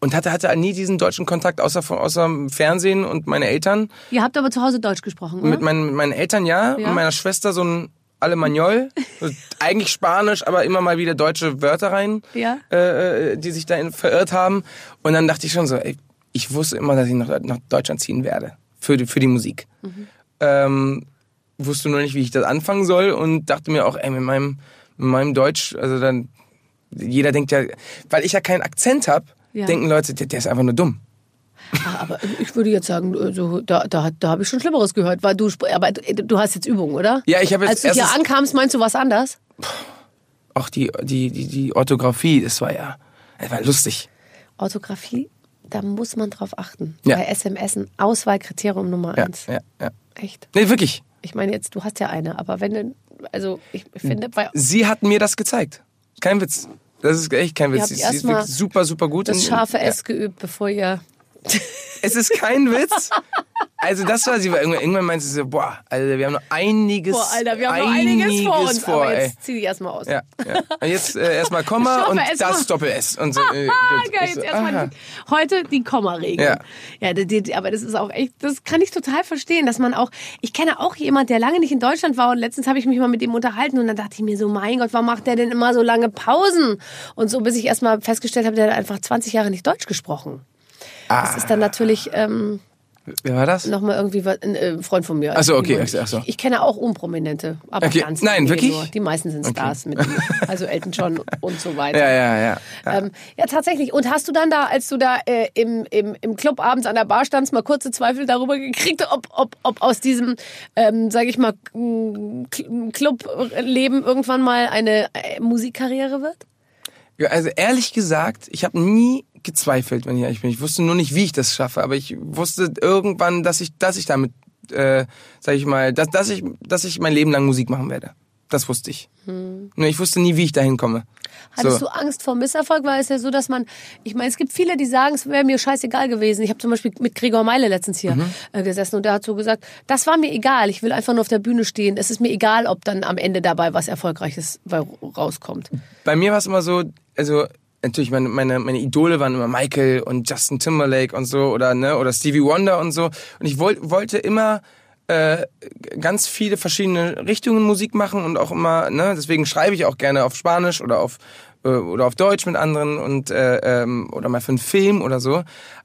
und hatte, hatte nie diesen deutschen Kontakt außer, von- außer im Fernsehen und meine Eltern. Ihr habt aber zu Hause Deutsch gesprochen, oder? Mit, meinen, mit meinen Eltern ja, Ja. mit meiner Schwester so ein Alemanol. *laughs* eigentlich Spanisch, aber immer mal wieder deutsche Wörter rein, Ja. äh, äh, die sich dahin verirrt haben. Und dann dachte ich schon so, ey, ich wusste immer, dass ich nach, nach Deutschland ziehen werde. Für die, für die Musik. Ähm, wusste nur nicht, wie ich das anfangen soll und dachte mir auch, ey, mit meinem, mit meinem Deutsch, also dann, jeder denkt ja, weil ich ja keinen Akzent habe, Ja. denken Leute, der, der ist einfach nur dumm. Ah, Aber ich würde jetzt sagen, also, da, da, da habe ich schon Schlimmeres gehört. Weil du, aber du, hast jetzt Übung, oder? Ja, ich habe Als jetzt du hier ankamst, meinst du was anders? Auch die, die, die, die Orthographie, das war ja, das war lustig. Orthographie, da muss man drauf achten. Ja. Bei SMS ein Auswahlkriterium Nummer Ja, eins. ja, ja. Echt. Nee, wirklich. Ich meine jetzt, du hast ja eine, aber wenn du, also ich finde, bei Sie hat mir das gezeigt. Kein Witz. Das ist echt kein Witz. Sie, ist super, super gut. das scharfe ja. S geübt, bevor ihr. Es ist kein Witz. Also das war sie, war irgendwann, irgendwann meinte sie so, boah, Alter, wir haben noch einiges, Boah, Alter, wir haben noch einiges vor uns, vor, aber ey. jetzt zieh dich erstmal aus. Ja, ja. Und jetzt äh, erstmal Komma und das. Doppel-S. Und so, *laughs* äh, geil, jetzt so, erstmal heute die Komma-Regel. Ja. ja die, die, aber das ist auch echt, das kann ich total verstehen, dass man auch, ich kenne auch jemand, der lange nicht in Deutschland war und letztens habe ich mich mal mit dem unterhalten und dann dachte ich mir so, mein Gott, warum macht der denn immer so lange Pausen? Und so, bis ich erstmal festgestellt habe, der hat einfach 20 Jahre nicht Deutsch gesprochen. Das ist dann natürlich ähm, Wer war das? nochmal irgendwie was- ein äh, Freund von mir. Ach so, okay, Ich, so. ich, kenne auch Unprominente, aber Okay, ganz nein, wirklich? Nur. Die meisten sind Stars mit mir. Also Elton John und so weiter. Ja, ja, ja. ja. Ähm, ja, tatsächlich. Und hast du dann da, als du da äh, im, im, im Club abends an der Bar standst, mal kurze Zweifel darüber gekriegt, ob, ob, ob aus diesem, ähm, sage ich mal, Clubleben irgendwann mal eine äh, Musikkarriere wird? Ja, also ehrlich gesagt, ich habe nie gezweifelt, wenn ich ehrlich bin. Ich wusste nur nicht, wie ich das schaffe, aber ich wusste irgendwann, dass ich, dass ich damit, äh, sag ich mal, dass, dass ich, dass ich mein Leben lang Musik machen werde. Das wusste ich. Nur ich wusste nie, wie ich dahin komme. Hattest So. du Angst vor Misserfolg? Weil es ja so, dass man, ich meine, es gibt viele, die sagen, es wäre mir scheißegal gewesen. Ich habe zum Beispiel mit Gregor Meile letztens hier Mhm. äh, gesessen und der hat so gesagt, das war mir egal. Ich will einfach nur auf der Bühne stehen. Es ist mir egal, ob dann am Ende dabei was Erfolgreiches rauskommt. Bei mir war es immer so, also natürlich meine, meine, meine Idole waren immer Michael und Justin Timberlake und so oder ne oder Stevie Wonder und so und ich wollt, wollte immer äh, ganz viele verschiedene Richtungen Musik machen und auch immer ne deswegen schreibe ich auch gerne auf Spanisch oder auf äh, oder auf Deutsch mit anderen und äh, ähm, oder mal für einen Film oder so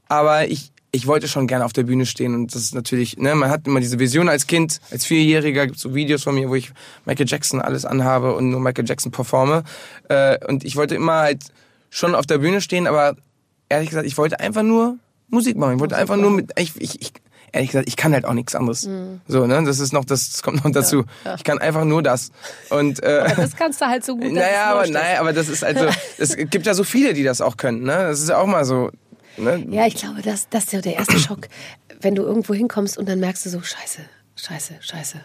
aber ich ich wollte schon gerne auf der Bühne stehen und das ist natürlich, ne, man hat immer diese Vision als Kind, als Vierjähriger gibt's so Videos von mir, wo ich Michael Jackson alles anhabe und nur Michael Jackson performe. Äh, und ich wollte immer halt schon auf der Bühne stehen, aber ehrlich gesagt, ich wollte einfach nur Musik machen. Ich wollte einfach nur mit, ich, ich, ich, ehrlich gesagt, ich kann halt auch nichts anderes. So, ne, das ist noch, das, das kommt noch dazu. Ich kann einfach nur das. Und, äh, Das kannst du halt so gut. *laughs* naja, aber, naja, aber das ist also, es gibt ja so viele, die das auch können, ne? Das ist ja auch mal so, ne? Ja, ich glaube, das, das ist ja der erste Schock, wenn du irgendwo hinkommst und dann merkst du so, scheiße, scheiße, scheiße.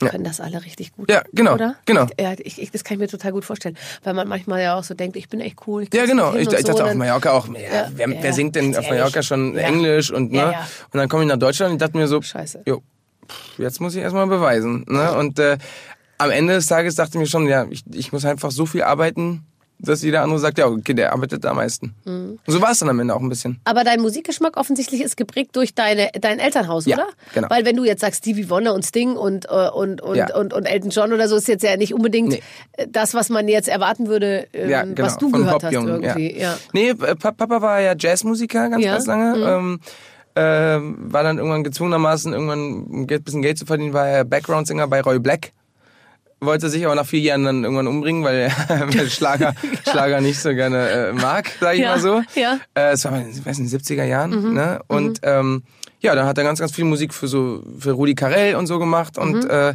Die können das alle richtig gut. Ja, genau, Oder? genau. Ja, ich, ich, das kann ich mir total gut vorstellen. Weil man manchmal ja auch so denkt, ich bin echt cool. Ja, genau. Ich, ich dachte so, auf Mallorca auch, ja, Ja, wer, ja, wer singt denn auf Mallorca ehrlich. schon Ja. Englisch und ne? Ja, ja. Und dann komme ich nach Deutschland und ich dachte mir so, Scheiße. Jo, pff, jetzt muss ich erstmal beweisen. Ne? Und äh, am Ende des Tages dachte ich mir schon, ja, ich, ich muss einfach so viel arbeiten, dass jeder andere sagt, ja, okay, der arbeitet am meisten. Mhm. Und so war es dann am Ende auch ein bisschen. Aber dein Musikgeschmack offensichtlich ist geprägt durch deine, dein Elternhaus, Ja, oder? genau. Weil wenn du jetzt sagst Stevie Wonder und Sting und, äh, und, und, Ja. und, und Elton John oder so, ist jetzt ja nicht unbedingt Nee. das, was man jetzt erwarten würde, ähm, Ja, genau. was du von gehört hast irgendwie. Ja. Nee, äh, Pa- Papa war ja Jazzmusiker ganz, ganz lange. Mhm. Ähm, ähm, war dann irgendwann gezwungenermaßen, irgendwann ein bisschen Geld zu verdienen, war er Background-Singer bei Roy Black. Wollte sich aber nach vier Jahren dann irgendwann umbringen, weil er *laughs* Schlager, *laughs* Schlager nicht so gerne äh, mag, sag ich Ja, mal so. ja. Mhm. Äh, Es war in ich weiß nicht, 70er Jahren. Ne? Und ähm, ja, dann hat er ganz, ganz viel Musik für so für Rudi Carell und so gemacht und Mhm. äh,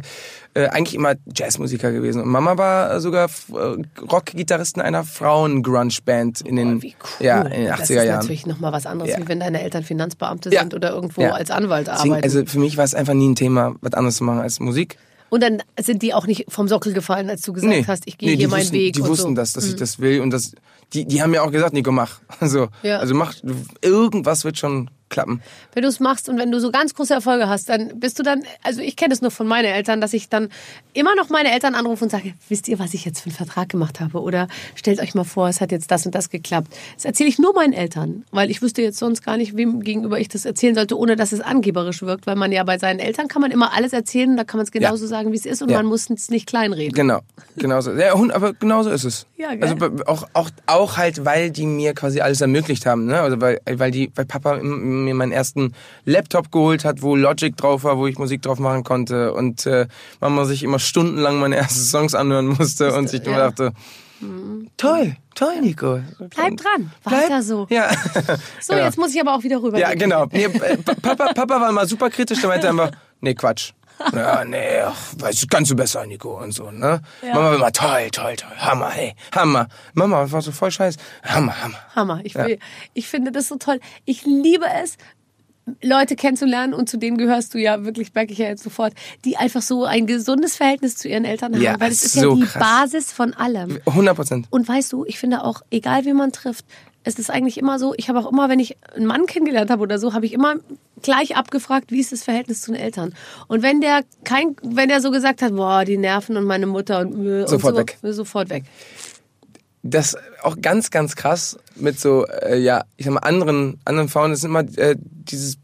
äh, eigentlich immer Jazzmusiker gewesen. Und Mama war sogar äh, Rockgitarristin einer Frauen-Grunge-Band in den, Oh, cool. ja, in den 80er das ist Jahren. natürlich nochmal was anderes, Ja. wie wenn deine Eltern Finanzbeamte Ja. sind oder irgendwo Ja. als Anwalt Deswegen, arbeiten. also für mich war es einfach nie ein Thema, was anderes zu machen als Musik. Und dann sind die auch nicht vom Sockel gefallen, als du gesagt hast, ich gehe nee, hier meinen wussten, Weg. Die und wussten so. Mhm. das, dass ich das will und das, die, die haben mir auch gesagt, Nico, mach. *laughs* So, Ja. Also mach, irgendwas wird schon klappen. wenn du es machst und wenn du so ganz große Erfolge hast, dann bist du dann, also ich kenne es nur von meinen Eltern, dass ich dann immer noch meine Eltern anrufe und sage, wisst ihr, was ich jetzt für einen Vertrag gemacht habe? Oder stellt euch mal vor, es hat jetzt das und das geklappt. Das erzähle ich nur meinen Eltern, weil ich wüsste jetzt sonst gar nicht, wem gegenüber ich das erzählen sollte, ohne dass es angeberisch wirkt, weil man ja bei seinen Eltern kann man immer alles erzählen, da kann man es genauso sagen, wie es ist und Ja. man muss es nicht kleinreden. Genau, genauso. Ja, aber genauso ist es. Ja, gell? Also auch, auch, auch halt, weil die mir quasi alles ermöglicht haben, ne? Also weil, weil die, weil Papa m- mir meinen ersten Laptop geholt hat, wo Logic drauf war, wo ich Musik drauf machen konnte und äh, Mama sich immer stundenlang meine ersten Songs anhören musste und sich immer ja. dachte, toll, toll, Nico. Bleib dran, Bleib- weiter so. Ja. *laughs* So, Genau. jetzt muss ich aber auch wieder rüber. Ja, genau. *laughs* Nee, äh, Pa- Papa, Papa war mal super kritisch, der meinte einfach, nee, Quatsch. Ja, nee, ach, weißt du, kannst du besser, Nico und so, ne? Mama war immer toll, toll, toll, Hammer, hey, Hammer. Mama war so voll scheiß, Hammer, Hammer. Hammer. Ich, will, ich finde das so toll. Ich liebe es, Leute kennenzulernen und zu denen gehörst du ja wirklich, merke ich ja jetzt sofort, die einfach so ein gesundes Verhältnis zu ihren Eltern haben, Ja, weil es ist so ja die krass. Basis von allem. 100 Prozent. Und weißt du, ich finde auch, egal wie man trifft, es ist eigentlich immer so, ich habe auch immer, wenn ich einen Mann kennengelernt habe oder so, habe ich immer gleich abgefragt, wie ist das Verhältnis zu den Eltern. Und wenn der kein, wenn der so gesagt hat, boah, die Nerven und meine Mutter und, äh, Sofort und so, weg. Sofort weg. Das auch ganz, ganz krass mit so, äh, ja, ich sag mal, anderen, anderen Frauen, das ist immer äh, dieses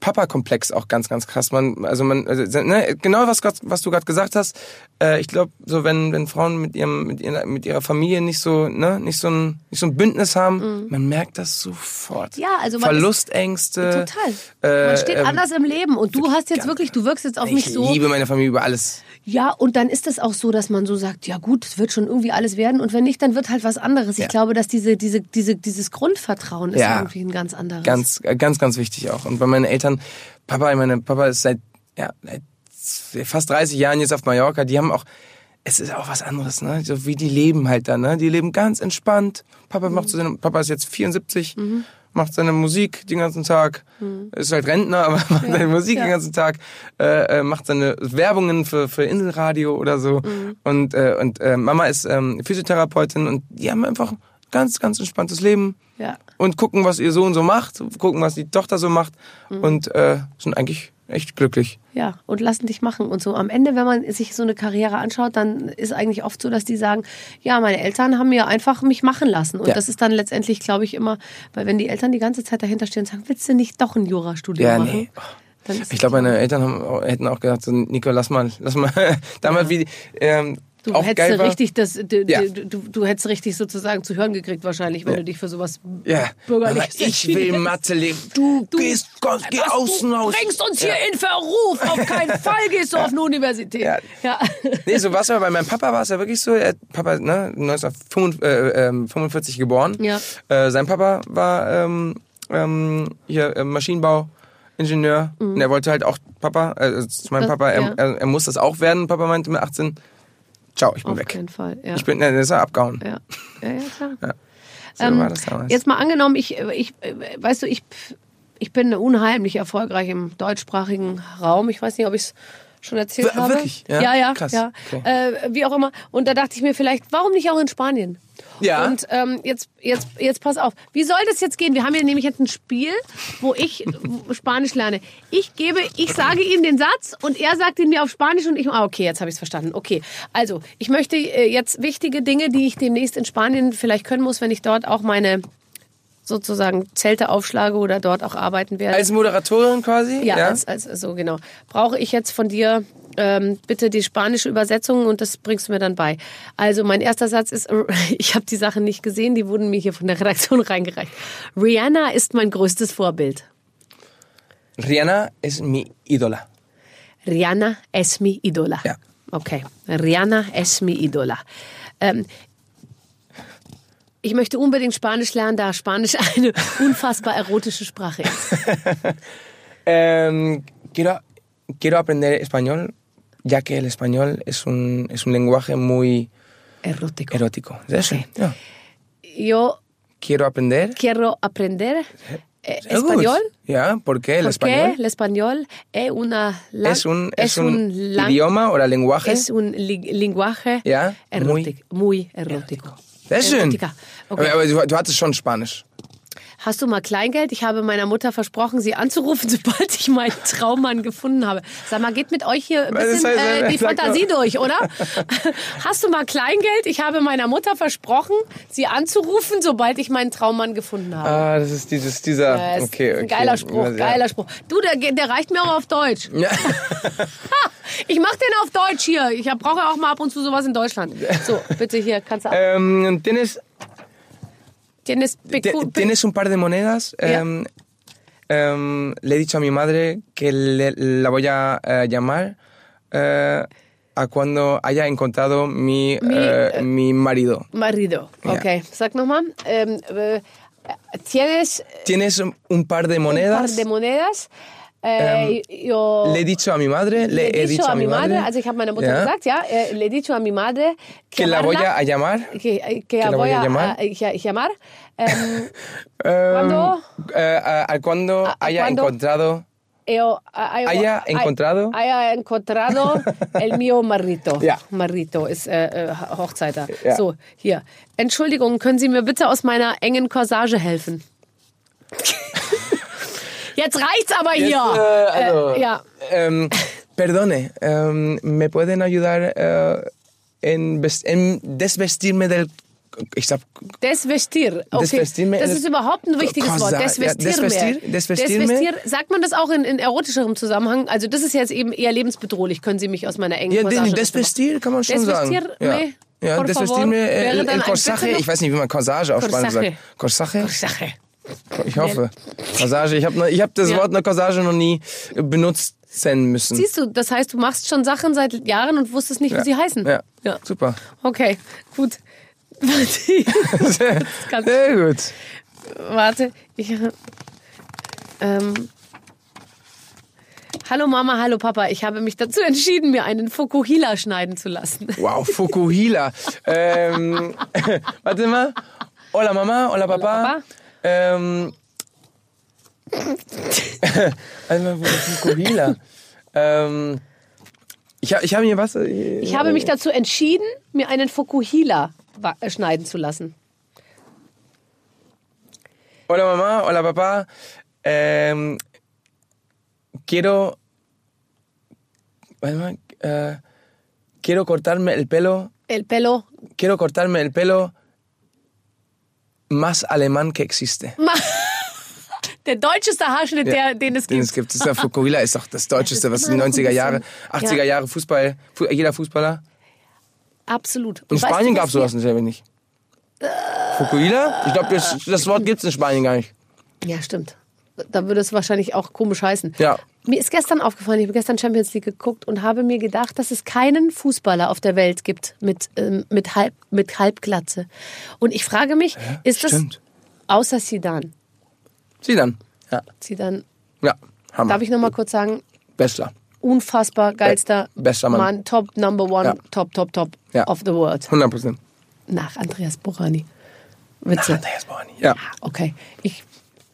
Papa-Komplex auch ganz, ganz krass. Man, also man, also, ne, genau was, was du gerade gesagt hast. Äh, ich glaube, so wenn, wenn Frauen mit ihrem, mit ihrer, mit ihrer Familie nicht so, ne, nicht so ein, nicht so ein Bündnis haben, man merkt das sofort. Mhm. Ja, also man ist- Verlustängste. Total. äh, Man steht ähm, anders im Leben und du hast jetzt wirklich, du wirkst jetzt auf Ich mich so. liebe meine Familie über alles. Ja, und dann ist es auch so, dass man so sagt, ja gut, es wird schon irgendwie alles werden und wenn nicht, dann wird halt was anderes. Ich Ja. glaube, dass diese, diese, diese, dieses Grundvertrauen ist Ja. irgendwie ein ganz anderes. Ganz, äh, ganz, ganz wichtig auch. Und bei meinen Eltern, Papa, ich meine, Papa ist seit, ja, seit fast 30 Jahren jetzt auf Mallorca, die haben auch, es ist auch was anderes, ne? So wie die leben halt da, ne? Die leben ganz entspannt. Papa macht so Papa ist jetzt 74, macht seine Musik den ganzen Tag, ist halt Rentner, *laughs* aber macht seine Musik ja. den ganzen Tag, äh, äh, macht seine Werbungen für, für Inselradio oder so. Und, äh, und äh, Mama ist ähm, Physiotherapeutin und die haben einfach ganz, ganz entspanntes Leben Ja. und gucken, was ihr Sohn so macht, gucken, was die Tochter so macht Mhm. und äh, sind eigentlich echt glücklich. Ja, und lassen dich machen. Und so am Ende, wenn man sich so eine Karriere anschaut, dann ist eigentlich oft so, dass die sagen, ja, meine Eltern haben mir einfach mich machen lassen. Und Ja. das ist dann letztendlich, glaube ich, immer, weil wenn die Eltern die ganze Zeit dahinter stehen und sagen, willst du nicht doch ein Jurastudium Ja, machen? nee. Ich glaube, meine Eltern haben, hätten auch gesagt, so, Nico, lass mal, lass mal, *laughs* damals wie, ähm, Du auch hättest geil war, richtig das, du, Ja. du, du, du hättest richtig sozusagen zu hören gekriegt wahrscheinlich, wenn du dich für sowas ja, bürgerliches aber ich will Mathe leben. Du, gehst, komm, geh außen du aus. bringst uns hier in Verruf. Auf keinen *laughs* Fall gehst du auf eine Universität. Ja. Ja. Nee, so war es aber bei meinem Papa war es ja wirklich so. Er, Papa, ne, 1945 geboren. Ja. Äh, sein Papa war ähm, ähm, hier äh, Maschinenbauingenieur. Und er wollte halt auch Papa, äh, zu meinem Mhm. Das- Papa, er, ja. er, er muss das auch werden. Papa meinte mit 18, ciao, ich bin Auf weg. keinen Fall. Ja. Ich bin, ne, der ist ja abgehauen. ja. ja, ja, klar. So Ähm, war das damals. Jetzt mal angenommen, ich, ich, weißt du, ich, ich bin unheimlich erfolgreich im deutschsprachigen Raum. Ich weiß nicht, ob ich es schon erzählt Wir- habe. wirklich? Ja? Ja, ja. Krass. ja. Okay. Äh, wie auch immer. Und da dachte ich mir vielleicht, warum nicht auch in Spanien? Ja. Und ähm, jetzt, jetzt, jetzt pass auf. Wie soll das jetzt gehen? Wir haben hier nämlich jetzt ein Spiel, wo ich Spanisch lerne. Ich gebe, ich sage ihm den Satz und er sagt ihn mir auf Spanisch und ich, ah, okay, jetzt habe ich es verstanden. Okay. Also, ich möchte äh, jetzt wichtige Dinge, die ich demnächst in Spanien vielleicht können muss, wenn ich dort auch meine sozusagen Zelte aufschlage oder dort auch arbeiten werde. Als Moderatorin quasi? Ja, Als, als, so genau. Brauche ich jetzt von dir ähm, bitte die spanische Übersetzung und das bringst du mir dann bei. Also mein erster Satz ist, *laughs* ich habe die Sachen nicht gesehen, die wurden mir hier von der Redaktion *laughs* reingereicht. Rihanna ist mein größtes Vorbild. Rihanna es mi ídola. Rihanna es mi ídola. Ja. Okay, Rihanna es mi ídola. Ähm, ich möchte unbedingt Spanisch lernen, da Spanisch *laughs* eine unfassbar erotische Sprache ist. Em, quiero, quiero aprender español, ya que el español es un, es un lenguaje muy Erótico. erótico. ¿Es eso? Ja. Yo Quiero aprender quiero aprender eh, español. Ja, ¿por qué el ¿Por español? qué el español es una la- Es un, es un, lang- idioma o lenguaje. es un li- lenguaje Ja, erotic, muy, erótico. Sehr schön. Okay. Aber, aber du, du hattest schon Spanisch. Hast du mal Kleingeld? Ich habe meiner Mutter versprochen, sie anzurufen, *laughs* sobald ich meinen Traummann gefunden habe. Sag mal, geht mit euch hier ein bisschen heißt, äh, die sag mal. Fantasie durch, oder? *laughs* Hast du mal Kleingeld? Ich habe meiner Mutter versprochen, sie anzurufen, sobald ich meinen Traummann gefunden habe. Ah, das ist dieses, dieser. Das ist okay, okay. geiler Spruch, Ja. geiler Spruch. Du, der, der reicht mir auch auf Deutsch. Ja. Ha, *laughs* ich mach den auf Deutsch hier. Ich brauche auch mal ab und zu sowas in Deutschland. So, bitte hier, kannst du ab. Ähm, tienes, Tienes un par de monedas. Em, em, le he dicho a mi madre que le- la voy a eh, llamar eh, a cuando haya encontrado mi, Mi, eh, mi marido. Marido. Okay, sag nochmal. Äh, tienes Tienes un- par de un par monedas. de monedas. Äh, yo Le he dicho a mi madre, le, he dicho a mi madre, also ich habe meiner Mutter Ja, gesagt, ja, äh, le he dicho a mi madre que la voy a llamar. que, eh, que la voy a llamar. a- llamar. Ähm, *laughs* eh, a, a cuando A- haya cuándo? encontrado. yo, a- yo- ¿Haya ay- encontrado? Haya encontrado el mío marito. Ja. *laughs* Marito ist äh, äh, Hochzeiter. Ja. So, hier. Entschuldigung, können Sie mir bitte aus meiner engen Corsage helfen? *laughs* Jetzt reicht's aber hier. äh, also- äh, ja. Em, perdone, em, ¿me pueden ayudar eh, en, en desvestirme del... Ich sag, Desvestir. Okay. Desvestirme- das ist überhaupt ein wichtiges Corsa- Wort. ja, Desvestirme. desvestir- desvestirme. Desvestir. Sagt man das auch in, in erotischerem Zusammenhang? Also das ist jetzt eben eher lebensbedrohlich. Können Sie mich aus meiner engen ja, den Desvestir kann man schon sagen. Desvestirme, Ja, ja desvestirme, äh, Corsage, ich weiß nicht, wie man Corsage auf Spanisch sagt. Corsage? Corsage. Ich hoffe. Corsage, ich habe ich hab das Ja. Wort eine Corsage noch nie benutzen müssen. Siehst du, das heißt, du machst schon Sachen seit Jahren und wusstest nicht, wie ja. sie heißen. Ja. ja. super. Okay, gut. *laughs* Warte, Sehr, gut. warte. Ich, ähm, hallo Mama, hallo Papa. Ich habe mich dazu entschieden, mir einen Fokuhila schneiden zu lassen. Wow, Fukuhila. *laughs* ähm, *laughs* warte mal. Hola Mama, hola Papa. Papa. Ähm, *laughs* einmal Fukuhila. ähm, ich, hab- ich habe mir was. äh, Ich habe mich dazu entschieden, mir einen Fokuhila äh, schneiden zu lassen. Hola mamá, hola papá. Ähm, quiero. Warte mal. Äh, quiero cortarme el pelo. El pelo. Quiero cortarme el pelo más alemán que existe. *laughs* Der deutscheste Haarschnitt, der, den es Den gibt. es gibt. Das ist ja Fukuhila ist doch das Deutscheste, was in den noch ein 90er Jahre, bisschen- 80er ja. Jahre Fußball, Fu jeder Fußballer. Absolut. In Und weißt du, Spanien gab es sowas nicht. Fukuhila? Ich glaube, das, das Wort gibt es in Spanien gar nicht. Ja, stimmt. Da würde es wahrscheinlich auch komisch heißen. Ja. Mir ist gestern aufgefallen, ich habe gestern Champions League geguckt und habe mir gedacht, dass es keinen Fußballer auf der Welt gibt mit, ähm, mit, Halb, mit Halbglatze. Und ich frage mich, ist das Stimmt. außer Zidane? Sieh dann. Ja. Zidane, Ja. Hammer. darf ich noch mal kurz sagen, Bester. unfassbar geilster Be- bester Mann. top number one, Ja. top, top, top Ja. of the world. 100 Prozent. Nach Andreas Borani. Witze. Andreas Borani. Ja. Okay. Ich,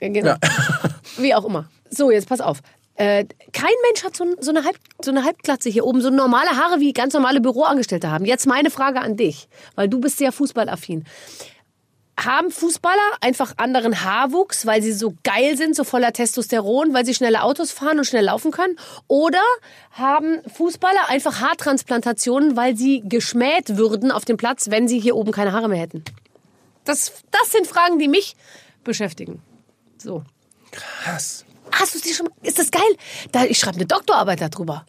ja, genau. Ja. *laughs* Wie auch immer. So, jetzt pass auf. Äh, kein Mensch hat so, so, eine Halb, so eine Halbglatze hier oben, so normale Haare wie ganz normale Büroangestellte haben. Jetzt meine Frage an dich, weil du bist sehr fußballaffin. haben Fußballer einfach anderen Haarwuchs, weil sie so geil sind, so voller Testosteron, weil sie schnelle Autos fahren und schnell laufen können? Oder haben Fußballer einfach Haartransplantationen, weil sie geschmäht würden auf dem Platz, wenn sie hier oben keine Haare mehr hätten? Das, das sind Fragen, die mich beschäftigen. So. Krass. Hast du die schon? Ist das geil? Da, ich schreibe eine Doktorarbeit darüber.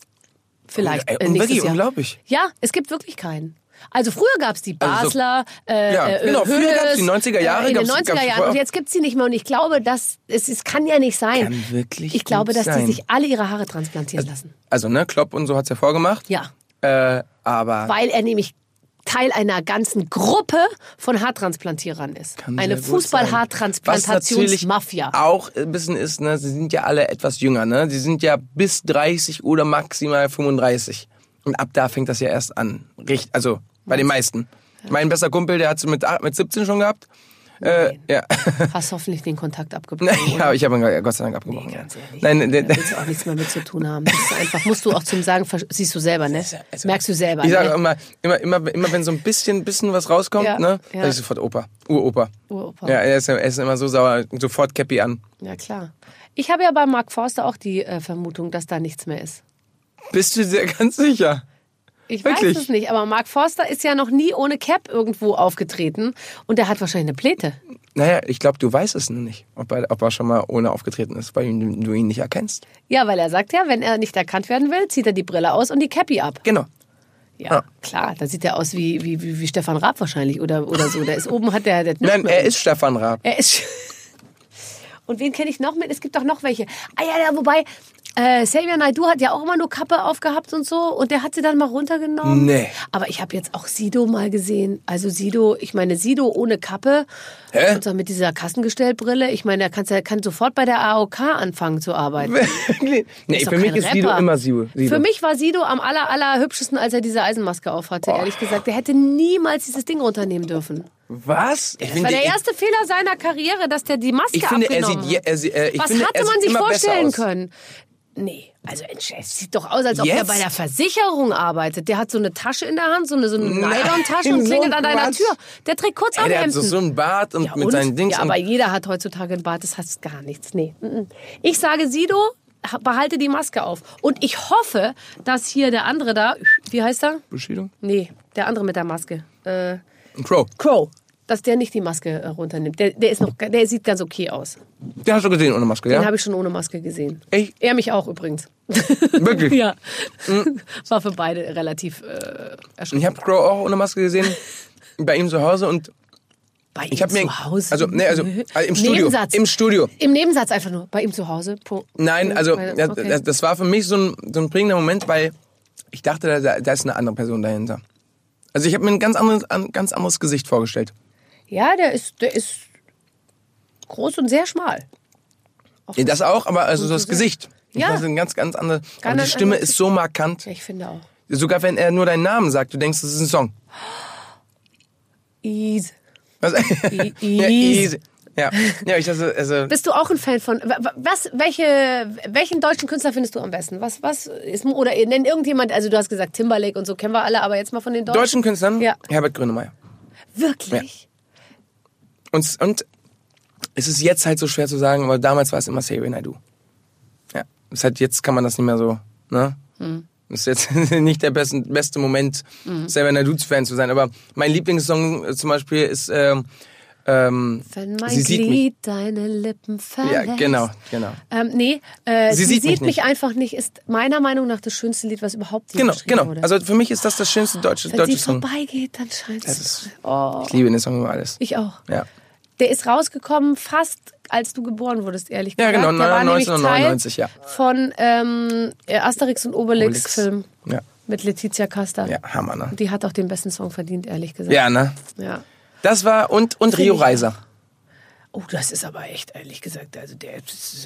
Vielleicht. Ey, äh, wirklich Jahr. unglaublich. Ja, es gibt wirklich keinen. Also früher gab's die Also so- Basler, äh, Ja, äh, genau, früher Hönes, gab's die 90er Jahre, äh, in den gab's- 90er gab's Jahren. Und jetzt gibt's die nicht mehr. Und ich glaube, dass es, es kann ja nicht sein. Kann wirklich ich glaube, dass sein. die sich alle ihre Haare transplantieren lassen. Also, ne, Klopp und so hat's ja vorgemacht. Ja, Äh, aber weil er nämlich Teil einer ganzen Gruppe von Haartransplantierern ist. Kann Eine. Fußball-Haartransplantationsmafia. Auch ein bisschen ist, ne, sie sind ja alle etwas jünger, ne? Sie sind ja bis 30 oder maximal 35. Und ab da fängt das ja erst an. Richt, also bei den meisten. Mein bester Kumpel, der hat es mit, mit 17 schon gehabt. Äh, ja. Hast hoffentlich den Kontakt abgebrochen. *laughs* ja, oder? ich habe ihn ja Gott sei Dank abgebrochen. ja. Ganz ehrlich. Nein, da willst du auch nichts mehr mit zu tun haben. Das ist einfach, musst du auch zum Sagen, siehst du selber, ne? also- Merkst du selber, ich sage ne? immer, immer, immer, immer, wenn so ein bisschen, bisschen was rauskommt, Ja, ne, ja. sag ich sofort Opa. Uropa. Uropa. Ja, er ist, er ist immer so sauer, sofort Cappy an. Ja, klar. Ich habe ja bei Mark Forster auch die äh, Vermutung, dass da nichts mehr ist. Bist du dir ganz sicher? Ich Wirklich? weiß es nicht, aber Mark Forster ist ja noch nie ohne Cap irgendwo aufgetreten und der hat wahrscheinlich eine Pläte. Naja, ich glaube, du weißt es nur nicht, ob er, ob er schon mal ohne aufgetreten ist, weil du ihn nicht erkennst. Ja, weil er sagt ja, wenn er nicht erkannt werden will, zieht er die Brille aus und die Cappy ab. Genau. Ja, Ja. klar, da sieht er aus wie, wie, wie, wie Stefan Raab wahrscheinlich oder, oder so. Der ist oben, hat der, der *laughs* Nein, er ist Stefan Raab. Er ist. *laughs* Und wen kenne ich noch mit? Es gibt doch noch welche. Ah ja, ja wobei, äh, Xavier Naidoo hat ja auch immer nur Kappe aufgehabt und so. Und der hat sie dann mal runtergenommen. Nee. Aber ich habe jetzt auch Sido mal gesehen. Also Sido, ich meine Sido ohne Kappe. Hä? Und so mit dieser Kassengestellbrille. Ich meine, der kann, der kann sofort bei der AOK anfangen zu arbeiten. *laughs* nee, für mich kein ist Sido Rapper. immer Sido. Für mich war Sido am aller, aller hübschesten, als er diese Eisenmaske aufhatte. Ehrlich gesagt, der hätte niemals dieses Ding runternehmen dürfen. Was? Ich Das war der erste Fehler seiner Karriere, dass der die Maske Ich finde, er abgenommen sieht, je- er, äh, ich Was finde, hatte er man sich vorstellen können? Nee, also es sieht doch aus, als ob er Jetzt? bei der Versicherung arbeitet. Der hat so eine Tasche in der Hand, so eine, so eine Nylon-Tasche und so klingelt ein an deiner. Tür. Der trägt kurz Ey, der hat so, so einen Bart und ja, mit und? seinen Dings. ja, aber jeder hat heutzutage einen Bart, das heißt gar nichts. Nee. Ich sage Sido, ha- behalte die Maske auf. Und ich hoffe, dass hier der andere da, wie heißt er? Bushido? Nee, der andere mit der Maske. Äh, Ein Crow. Crow. Dass der nicht die Maske äh, runternimmt. Der, der, ist noch, der sieht ganz okay aus. Den hast du gesehen ohne Maske, Den ja? habe ich schon ohne Maske gesehen. Echt? Er mich auch übrigens. *laughs* Wirklich? ja. *laughs* War für beide relativ äh, erschreckend. Ich habe Crow auch ohne Maske gesehen. *laughs* Bei ihm zu Hause und Bei ich ihm mir zu Hause. also nee, also äh, im Studio, Nebensatz. im Studio. Im Nebensatz einfach nur. Bei ihm zu Hause. Punkt. Nein, also ja, okay. das- das war für mich so ein, so ein prägender Moment, weil ich dachte, da, da ist eine andere Person dahinter. Also ich habe mir ein ganz anderes, ein ganz anderes Gesicht vorgestellt. Ja, der ist, der ist groß und sehr schmal. Ja, das auch, aber also so das Gesicht. Ja. Das ist ein ganz, ganz andere. Ganz Aber die Stimme ist so markant. Ja, ich finde auch. Sogar wenn er nur deinen Namen sagt, du denkst, das ist ein Song. Ease. Was? I- *laughs* ja, easy. easy. Ja, ja, ich also, also Bist du auch ein Fan von wa- wa- was? Welche, welchen deutschen Künstler findest du am besten? Was, was ist oder nenn irgendjemand? Also du hast gesagt Timberlake und so kennen wir alle, aber jetzt mal von den deutschen. deutschen Künstlern, Ja. Herbert Grönemeyer. Wirklich? Und, und es ist jetzt halt so schwer zu sagen, aber damals war es immer Xavier Naidoo. Ja, es ist halt, jetzt kann man das nicht mehr so, ne? Hm. Das ist jetzt *laughs* nicht der beste, beste Moment, Xavier Naidoo-Fan zu sein. Aber mein Lieblingssong äh, zum Beispiel ist, ähm, ähm, Wenn mein Sie sieht mich. Glied deine Lippen verlässt. Ja, genau, genau. Ähm, nee, äh, Sie sie, sieht sieht, mich mich, einfach nicht, ist meiner Meinung nach das schönste Lied, was überhaupt je Genau, geschrieben genau. wurde. Also für mich ist das das schönste deutsche, Wenn deutsche sie Song. vorbeigeht, dann scheint es. Oh, ich liebe den Song über alles. ich auch. Ja. Der ist rausgekommen fast, als du geboren wurdest, ehrlich Ja, gesagt. genau, Der war nämlich 1999, Teil ja. Von ähm, Asterix und Obelix-Film Ja. mit Letizia Casta. Ja, Hammer, ne? Und die hat auch den besten Song verdient, ehrlich gesagt. Ja, ne? ja. Das war, und, und Rio Reiser. Oh, das ist aber echt, ehrlich gesagt, also der,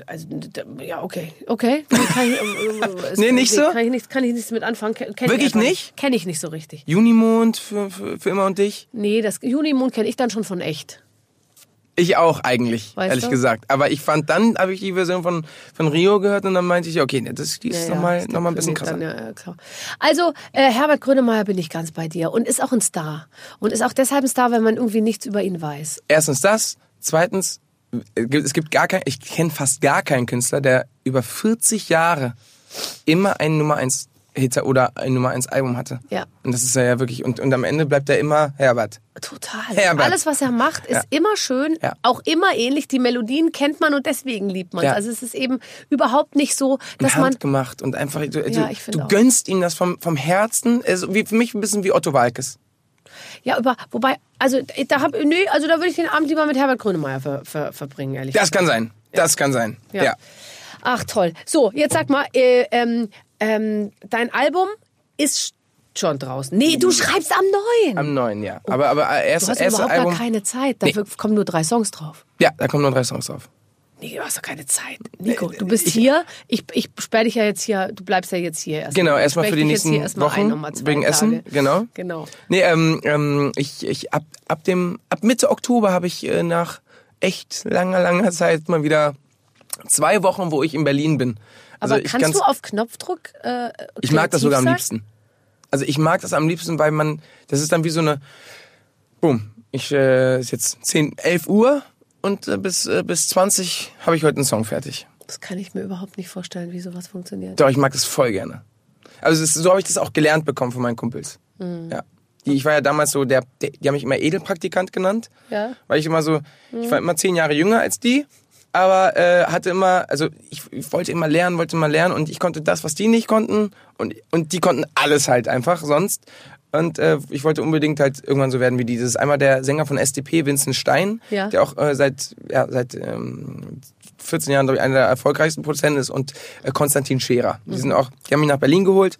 also, der ja, okay, okay. *laughs* Kann ich, äh, äh, Nee, nicht so? Kann ich, nicht, kann ich nichts mit anfangen. Kenn ich Wirklich nicht? Kenne ich nicht so richtig. Junimond für, für, für immer und dich. Nee, das Junimond kenne ich dann schon von echt. Ich auch eigentlich, Weißt ehrlich du? gesagt. Aber ich fand dann, habe ich die Version von, von Rio gehört und dann meinte ich, okay, nee, das die ist Ja, nochmal ja, noch mal ein bisschen krasser. dann, ja. Also, äh, Herbert Grönemeyer bin ich ganz bei dir und ist auch ein Star. Und ist auch deshalb ein Star, wenn man irgendwie nichts über ihn weiß. Erstens das, zweitens, äh, es gibt gar kein, ich kenne fast gar keinen Künstler, der über 40 Jahre immer einen Nummer 1 Hit oder ein Nummer 1 Album hatte. Ja. Und das ist ja wirklich, und, und am Ende bleibt er immer Herbert. Total. Herbert. Alles, was er macht, ist Ja. immer schön, Ja. auch immer ähnlich. Die Melodien kennt man und deswegen liebt man Ja. Also es ist eben überhaupt nicht so, dass man... handgemacht und einfach, du, Ja, du, du gönnst ihm das vom, vom Herzen, also wie, für mich ein bisschen wie Otto Walkes. Ja, über, wobei, also da hab, nee, also da würde ich den Abend lieber mit Herbert Grönemeyer ver, ver, verbringen, ehrlich Das kann sein, das kann sein, Ja. ja. Ach toll. So, jetzt sag mal, äh, ähm, ähm, dein Album ist schon draußen. Nee, du schreibst am neuen. Am neuen, ja. Aber, aber du erst, hast erste überhaupt Album, gar keine Zeit. Da Nee. kommen nur drei Songs drauf. ja, da kommen nur drei Songs drauf. Nee, du hast doch keine Zeit. Nico, du bist hier. Ich, ich sperre dich ja jetzt hier. Du bleibst ja jetzt hier erst. Genau, mal. erstmal für ich die nächsten erst Wochen ein, wegen Tage. Essen, genau. Genau. Nee, ähm, ähm, ich, ich ab, ab dem ab Mitte Oktober habe ich äh, nach echt langer langer Zeit mal wieder zwei Wochen, wo ich in Berlin bin. Also Aber kannst du auf Knopfdruck äh, Ich mag das sogar am sein? liebsten. Also ich mag das am liebsten, weil man, das ist dann wie so eine, boom, ich, äh, ist jetzt 10, 11 Uhr und äh, bis, äh, bis 20 habe ich heute einen Song fertig. Das kann ich mir überhaupt nicht vorstellen, wie sowas funktioniert. Doch, ich mag das voll gerne. Also ist, so habe ich das auch gelernt bekommen von meinen Kumpels. Mhm. Ja. Die, ich war ja damals so, der, der, die haben mich immer Edelpraktikant genannt. Ja. Weil ich immer so, ich war immer zehn Jahre jünger als die, aber äh, hatte immer, also ich, ich wollte immer lernen, wollte immer lernen und ich konnte das, was die nicht konnten und, und die konnten alles halt einfach sonst. Und äh, ich wollte unbedingt halt irgendwann so werden wie die. Das ist einmal der Sänger von SDP, Vincent Stein, Ja. der auch äh, seit, ja, seit ähm, 14 Jahren, glaube ich, einer der erfolgreichsten Produzenten ist und äh, Konstantin Scherer. Die sind auch, die haben mich nach Berlin geholt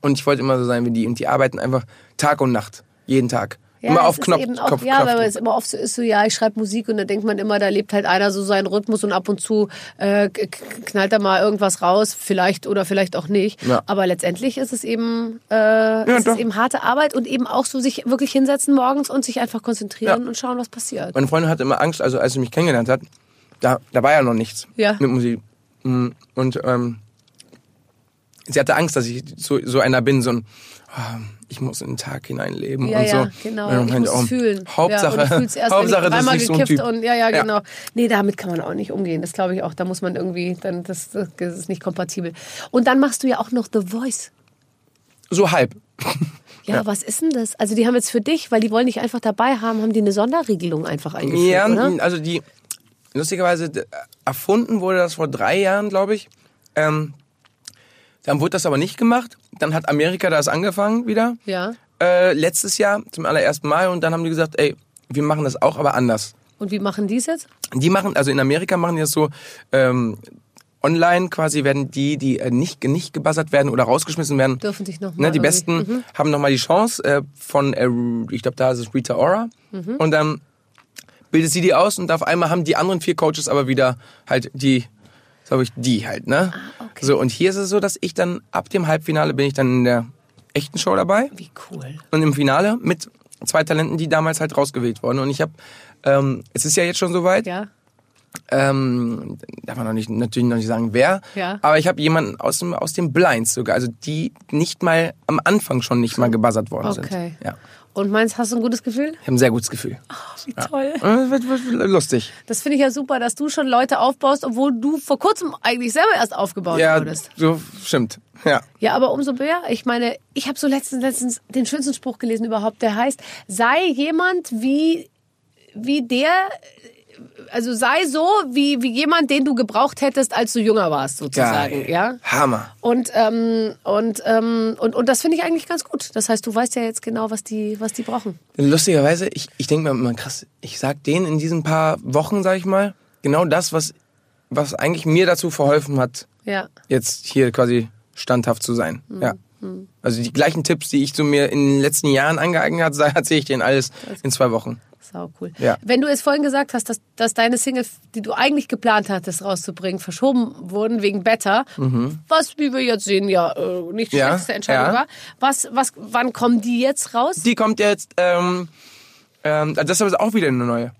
und ich wollte immer so sein wie die. Und die arbeiten einfach Tag und Nacht, jeden Tag. Immer es auf Knopf, auch, Kopf, ja, weil es immer oft so ist, so ja, ich schreibe Musik und da denkt man immer, da lebt halt einer so seinen Rhythmus und ab und zu äh, knallt da mal irgendwas raus, vielleicht oder vielleicht auch nicht. Ja. Aber letztendlich ist es eben, äh, ist es eben harte Arbeit und eben auch so sich wirklich hinsetzen morgens und sich einfach konzentrieren Ja. und schauen, was passiert. Meine Freundin hatte immer Angst, also als sie mich kennengelernt hat, da, da war ja noch nichts Ja. mit Musik. Mm, Und ähm, sie hatte Angst, dass ich so, so einer bin, so ein, ah, ich muss in den Tag hineinleben Ja, und ja, so. genau. Und Ich muss auch, es fühlen. Hauptsache, ja, und erst, Hauptsache, wenn ich so ein Typ. und ja, ja, Ja. genau. Nee, damit kann man auch nicht umgehen. Das glaube ich auch. Da muss man irgendwie, dann das, das ist nicht kompatibel. Und dann machst du ja auch noch The Voice. So halb. Ja, was ist denn das? Also die haben jetzt für dich, weil die wollen dich einfach dabei haben, haben die eine Sonderregelung einfach eingeführt, Ja, oder? also die, lustigerweise, erfunden wurde das vor drei Jahren, glaube ich. Ähm, dann wurde das aber nicht gemacht. Dann hat Amerika das angefangen wieder. Ja. Äh, letztes Jahr zum allerersten Mal und dann haben die gesagt, ey, wir machen das auch, aber anders. Und wie machen die es jetzt? Die machen, also in Amerika machen die das so, ähm, online quasi werden die, die äh, nicht, nicht gebuzzert werden oder rausgeschmissen werden. Dürfen sich noch mal Ne, die Besten Mhm. haben nochmal die Chance äh, von, äh, ich glaube, da ist es Rita Ora. Mhm. Und dann bildet sie die aus und auf einmal haben die anderen vier Coaches aber wieder halt die, glaube ich, die halt, ne? Ah, okay. So, und hier ist es so, dass ich dann ab dem Halbfinale bin ich dann in der echten Show dabei. Wie cool. Und im Finale mit zwei Talenten, die damals halt rausgewählt wurden. Und ich habe, ähm, es ist ja jetzt schon soweit, Ja. ähm, darf man noch nicht, natürlich noch nicht sagen, wer. Ja. Aber ich habe jemanden aus dem, aus dem Blinds sogar, also die nicht mal am Anfang schon nicht mal gebuzzert worden Okay. sind. Ja. Und meinst, hast du ein gutes Gefühl? Ich habe ein sehr gutes Gefühl. Wie toll. Äh, Wird, wird, wird lustig. Das finde ich ja super, dass du schon Leute aufbaust, obwohl du vor kurzem eigentlich selber erst aufgebaut Ja, wurdest. so stimmt. Ja. Ja, aber umso mehr. Ich meine, ich habe so letztens, letztens den schönsten Spruch gelesen überhaupt, der heißt, sei jemand wie, wie der, also sei so wie, wie jemand, den du gebraucht hättest, als du jünger warst, sozusagen. Geil. Ja. Hammer. Und, ähm, und, ähm, und, und das finde ich eigentlich ganz gut. Das heißt, du weißt ja jetzt genau, was die, was die brauchen. Lustigerweise, ich, ich denke mir immer krass, ich sag denen in diesen paar Wochen, sag ich mal, genau das, was, was eigentlich mir dazu verholfen hat, Ja. jetzt hier quasi standhaft zu sein. Mhm. Ja. Also die gleichen Tipps, die ich zu mir in den letzten Jahren angeeignet habe, *laughs* erzähle ich denen alles in zwei Wochen. Sau cool. Ja. Wenn du es vorhin gesagt hast, dass, dass deine Single, die du eigentlich geplant hattest rauszubringen, verschoben wurden wegen Better, was, wie wir jetzt sehen, ja äh, nicht die Mhm. Ja, schlechteste Entscheidung ja. war. Was, was, wann kommen die jetzt raus? Die kommt jetzt, ähm, ähm, das ist aber auch wieder eine neue.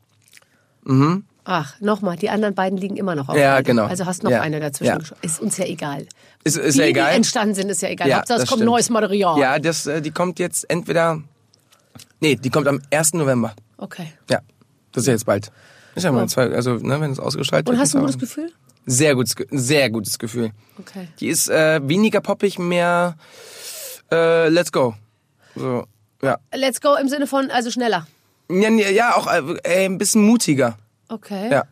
Ach, nochmal, die anderen beiden liegen immer noch auf Ja, Halde. genau. Also hast noch Ja. eine dazwischen. Ja. Ist uns ja egal. Ist, ist die, ja egal. die entstanden sind, ist ja egal. Ja, Hauptsache, es kommt stimmt. neues Material. Ja, das, äh, die kommt jetzt entweder. Nee, die kommt am 1. November. Okay. Ja. Das ist ja jetzt bald. Ist ja mal zwei, also, ne, wenn es ausgestrahlt Und wird. hast du ein gutes Gefühl? Sehr gutes, sehr gutes Gefühl. Okay. Die ist äh, weniger poppig, mehr äh, Let's go. So, ja. Let's go im Sinne von, also schneller. Ja, ja auch äh, ein bisschen mutiger. Okay. Ja.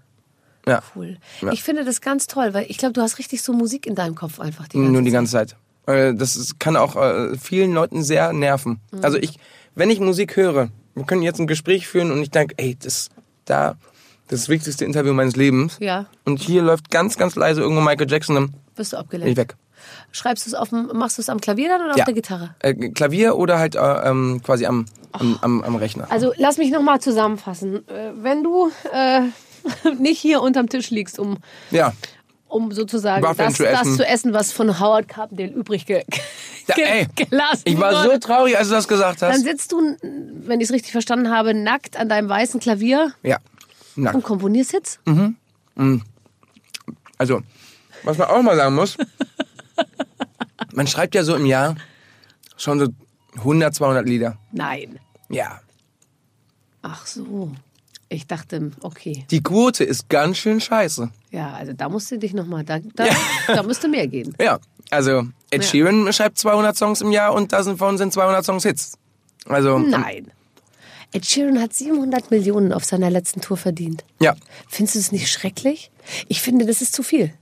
Ja. Cool. Ja. Ich finde das ganz toll, weil ich glaube, du hast richtig so Musik in deinem Kopf einfach die ganze Nur die Zeit. ganze Zeit. Äh, Das ist, kann auch äh, vielen Leuten sehr nerven. Mhm. Also ich, wenn ich Musik höre, wir können jetzt ein Gespräch führen und ich denke, ey, das da, das ist das wichtigste Interview meines Lebens. Ja. Und hier läuft ganz, ganz leise irgendwo Michael Jackson, dann Bist du bin ich abgelenkt? weg. Schreibst du es auf dem, machst du es am Klavier dann oder auf Ja. der Gitarre? Äh, Klavier oder halt äh, ähm, quasi am, am, am, am Rechner. Also lass mich nochmal zusammenfassen. Äh, Wenn du äh, *laughs* nicht hier unterm Tisch liegst, um, Ja. um sozusagen das, zu das essen. zu essen, was von Howard Carpendale übrig ge *laughs* ge ey, gelassen Ich war wurde. so traurig, als du das gesagt Dann hast. sitzt du, wenn ich es richtig verstanden habe, nackt an deinem weißen Klavier Ja. Nackt. und komponierst jetzt? Also, was man auch mal sagen muss, *laughs* man schreibt ja so im Jahr schon so 100, 200 Lieder. Nein. Ja. Ach so. Ich dachte, okay. Die Quote ist ganz schön scheiße. Ja, also da musst du dich nochmal, da, da, da müsste mehr gehen. Ja. Also, Ed Ja. Sheeran schreibt 200 Songs im Jahr und davon sind 200 Songs Hits. Also, Nein. Ed Sheeran hat 700 Millionen auf seiner letzten Tour verdient. ja. Findest du es nicht schrecklich? Ich finde, das ist zu viel.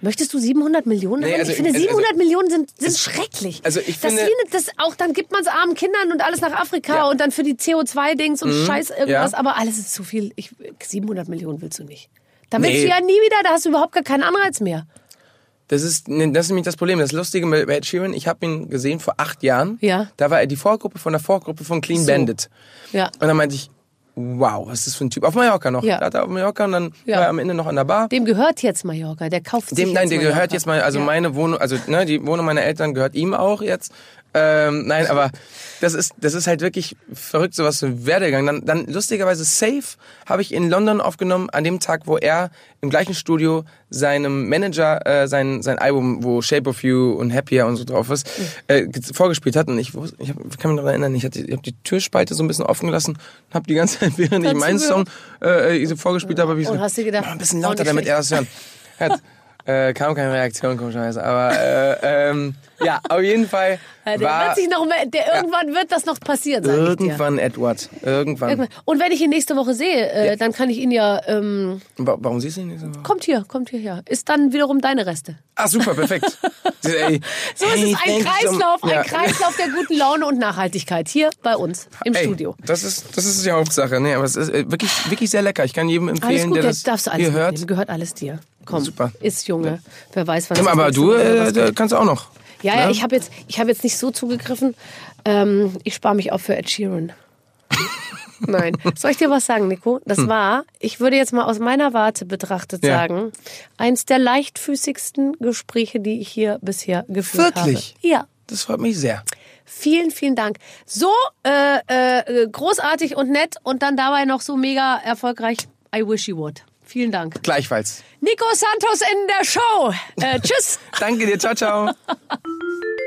Möchtest du 700 Millionen Nee, also- ich finde, also- 700 Millionen sind, sind schrecklich. also ich das, finde- wie, das auch, dann gibt man es armen Kindern und alles nach Afrika Ja. Mhm. und dann für die CO2-Dings und Scheiß irgendwas, ja. aber alles ist zu viel. Ich, 700 Millionen willst du nicht. Da willst Nee. du ja nie wieder, da hast du überhaupt gar keinen Anreiz mehr. Das ist, das ist nämlich das Problem. Das Lustige bei Ed Sheeran, ich habe ihn gesehen vor acht Jahren. Ja. Da war er die Vorgruppe von der Vorgruppe von Clean So. Bandit. Ja. Und dann meinte ich, wow, was ist das für ein Typ? Auf Mallorca noch. Ja. Da hat er auf Mallorca und dann Ja. war er am Ende noch an der Bar. Dem gehört jetzt Mallorca, der kauft sich Dem, nein, der gehört jetzt mal, also ja. meine Wohnung, also ne, die Wohnung meiner Eltern gehört ihm auch jetzt. Ähm, nein, aber das ist, das ist halt wirklich verrückt, sowas für Werdegang. Dann, dann lustigerweise Safe habe ich in London aufgenommen, an dem Tag, wo er im gleichen Studio seinem Manager äh, sein, sein Album, wo Shape of You und Happier und so drauf ist, äh, ge- vorgespielt hat. Und ich, ich, hab, kann mich noch erinnern, ich, hatte, ich habe die Türspalte so ein bisschen offen gelassen und habe die ganze Zeit, *laughs* während ich meinen Song äh, so vorgespielt habe, hab ich so, hast du gedacht, ein bisschen auch lauter, damit er das hören. *laughs* Äh, kam keine Reaktion, komischerweise. Aber äh, ähm, ja, auf jeden Fall Ja, der war wird sich noch mehr, der, irgendwann wird das noch passieren, sag irgendwann Edward. Irgendwann. Irgendwann. Und wenn ich ihn nächste Woche sehe, äh, dann kann ich ihn ja, ähm, Wa- Warum siehst du ihn nicht so? kommt hier, kommt hierher. Ist dann wiederum deine Reste. Ah, super, perfekt. *laughs* Ey, So ist es ein Kreislauf, Ja. ein Kreislauf der guten Laune und Nachhaltigkeit hier bei uns im Ey, Studio. Das ist, das ist die Hauptsache. Nee, aber es ist äh, wirklich, wirklich sehr lecker. Ich kann jedem Alles empfehlen, gut, der das darfst du alles hier hört. mitnehmen. Gehört alles dir. Komm, Super. ist Junge. Wer weiß, was Ja, aber du äh, kannst auch noch. Ja, ja, ne? ich habe jetzt, ich hab jetzt nicht so zugegriffen. Ähm, ich spare mich auf für Ed Sheeran. *laughs* Nein. Soll ich dir was sagen, Nico? Das war, ich würde jetzt mal aus meiner Warte betrachtet Hm. Ja. sagen, eins der leichtfüßigsten Gespräche, die ich hier bisher geführt Wirklich? habe. Ja. Das freut mich sehr. Vielen, vielen Dank. So äh, äh, großartig und nett und dann dabei noch so mega erfolgreich. I wish you would. Vielen Dank. Gleichfalls. Nico Santos in der Show. Äh, tschüss. *laughs* Danke dir. Ciao, ciao. *laughs*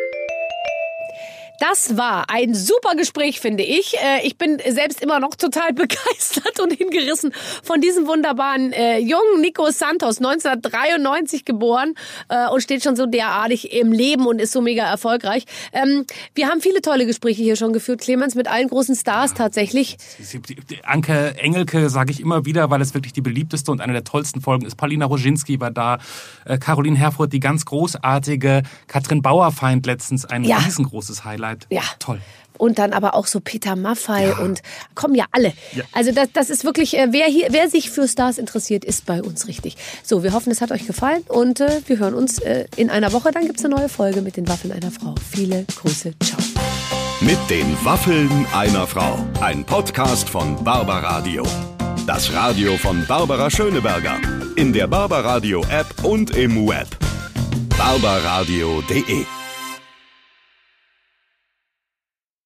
Das war ein super Gespräch, finde ich. Äh, Ich bin selbst immer noch total *laughs* begeistert und hingerissen von diesem wunderbaren äh, jungen Nico Santos, 1993 geboren äh, und steht schon so derartig im Leben und ist so mega erfolgreich. Ähm, wir haben viele tolle Gespräche hier schon geführt, Clemens, mit allen großen Stars tatsächlich. Anke Engelke sage ich immer wieder, weil es wirklich die beliebteste und eine der tollsten Folgen ist. Paulina Roginski war da, äh, Caroline Herfurth, die ganz großartige, Katrin Bauerfeind letztens, ein Ja. riesengroßes Highlight. Ja. Toll. Und dann aber auch so Peter Maffay und kommen ja alle. Also das, das ist wirklich, äh, wer hier, wer sich für Stars interessiert, ist bei uns richtig. So, wir hoffen, es hat euch gefallen und äh, wir hören uns äh, in einer Woche. Dann gibt's eine neue Folge mit den Waffeln einer Frau. Viele Grüße, ciao. Mit den Waffeln einer Frau. Ein Podcast von Barbaradio. Das Radio von Barbara Schöneberger. In der Barbaradio App und im Web. barbaradio.de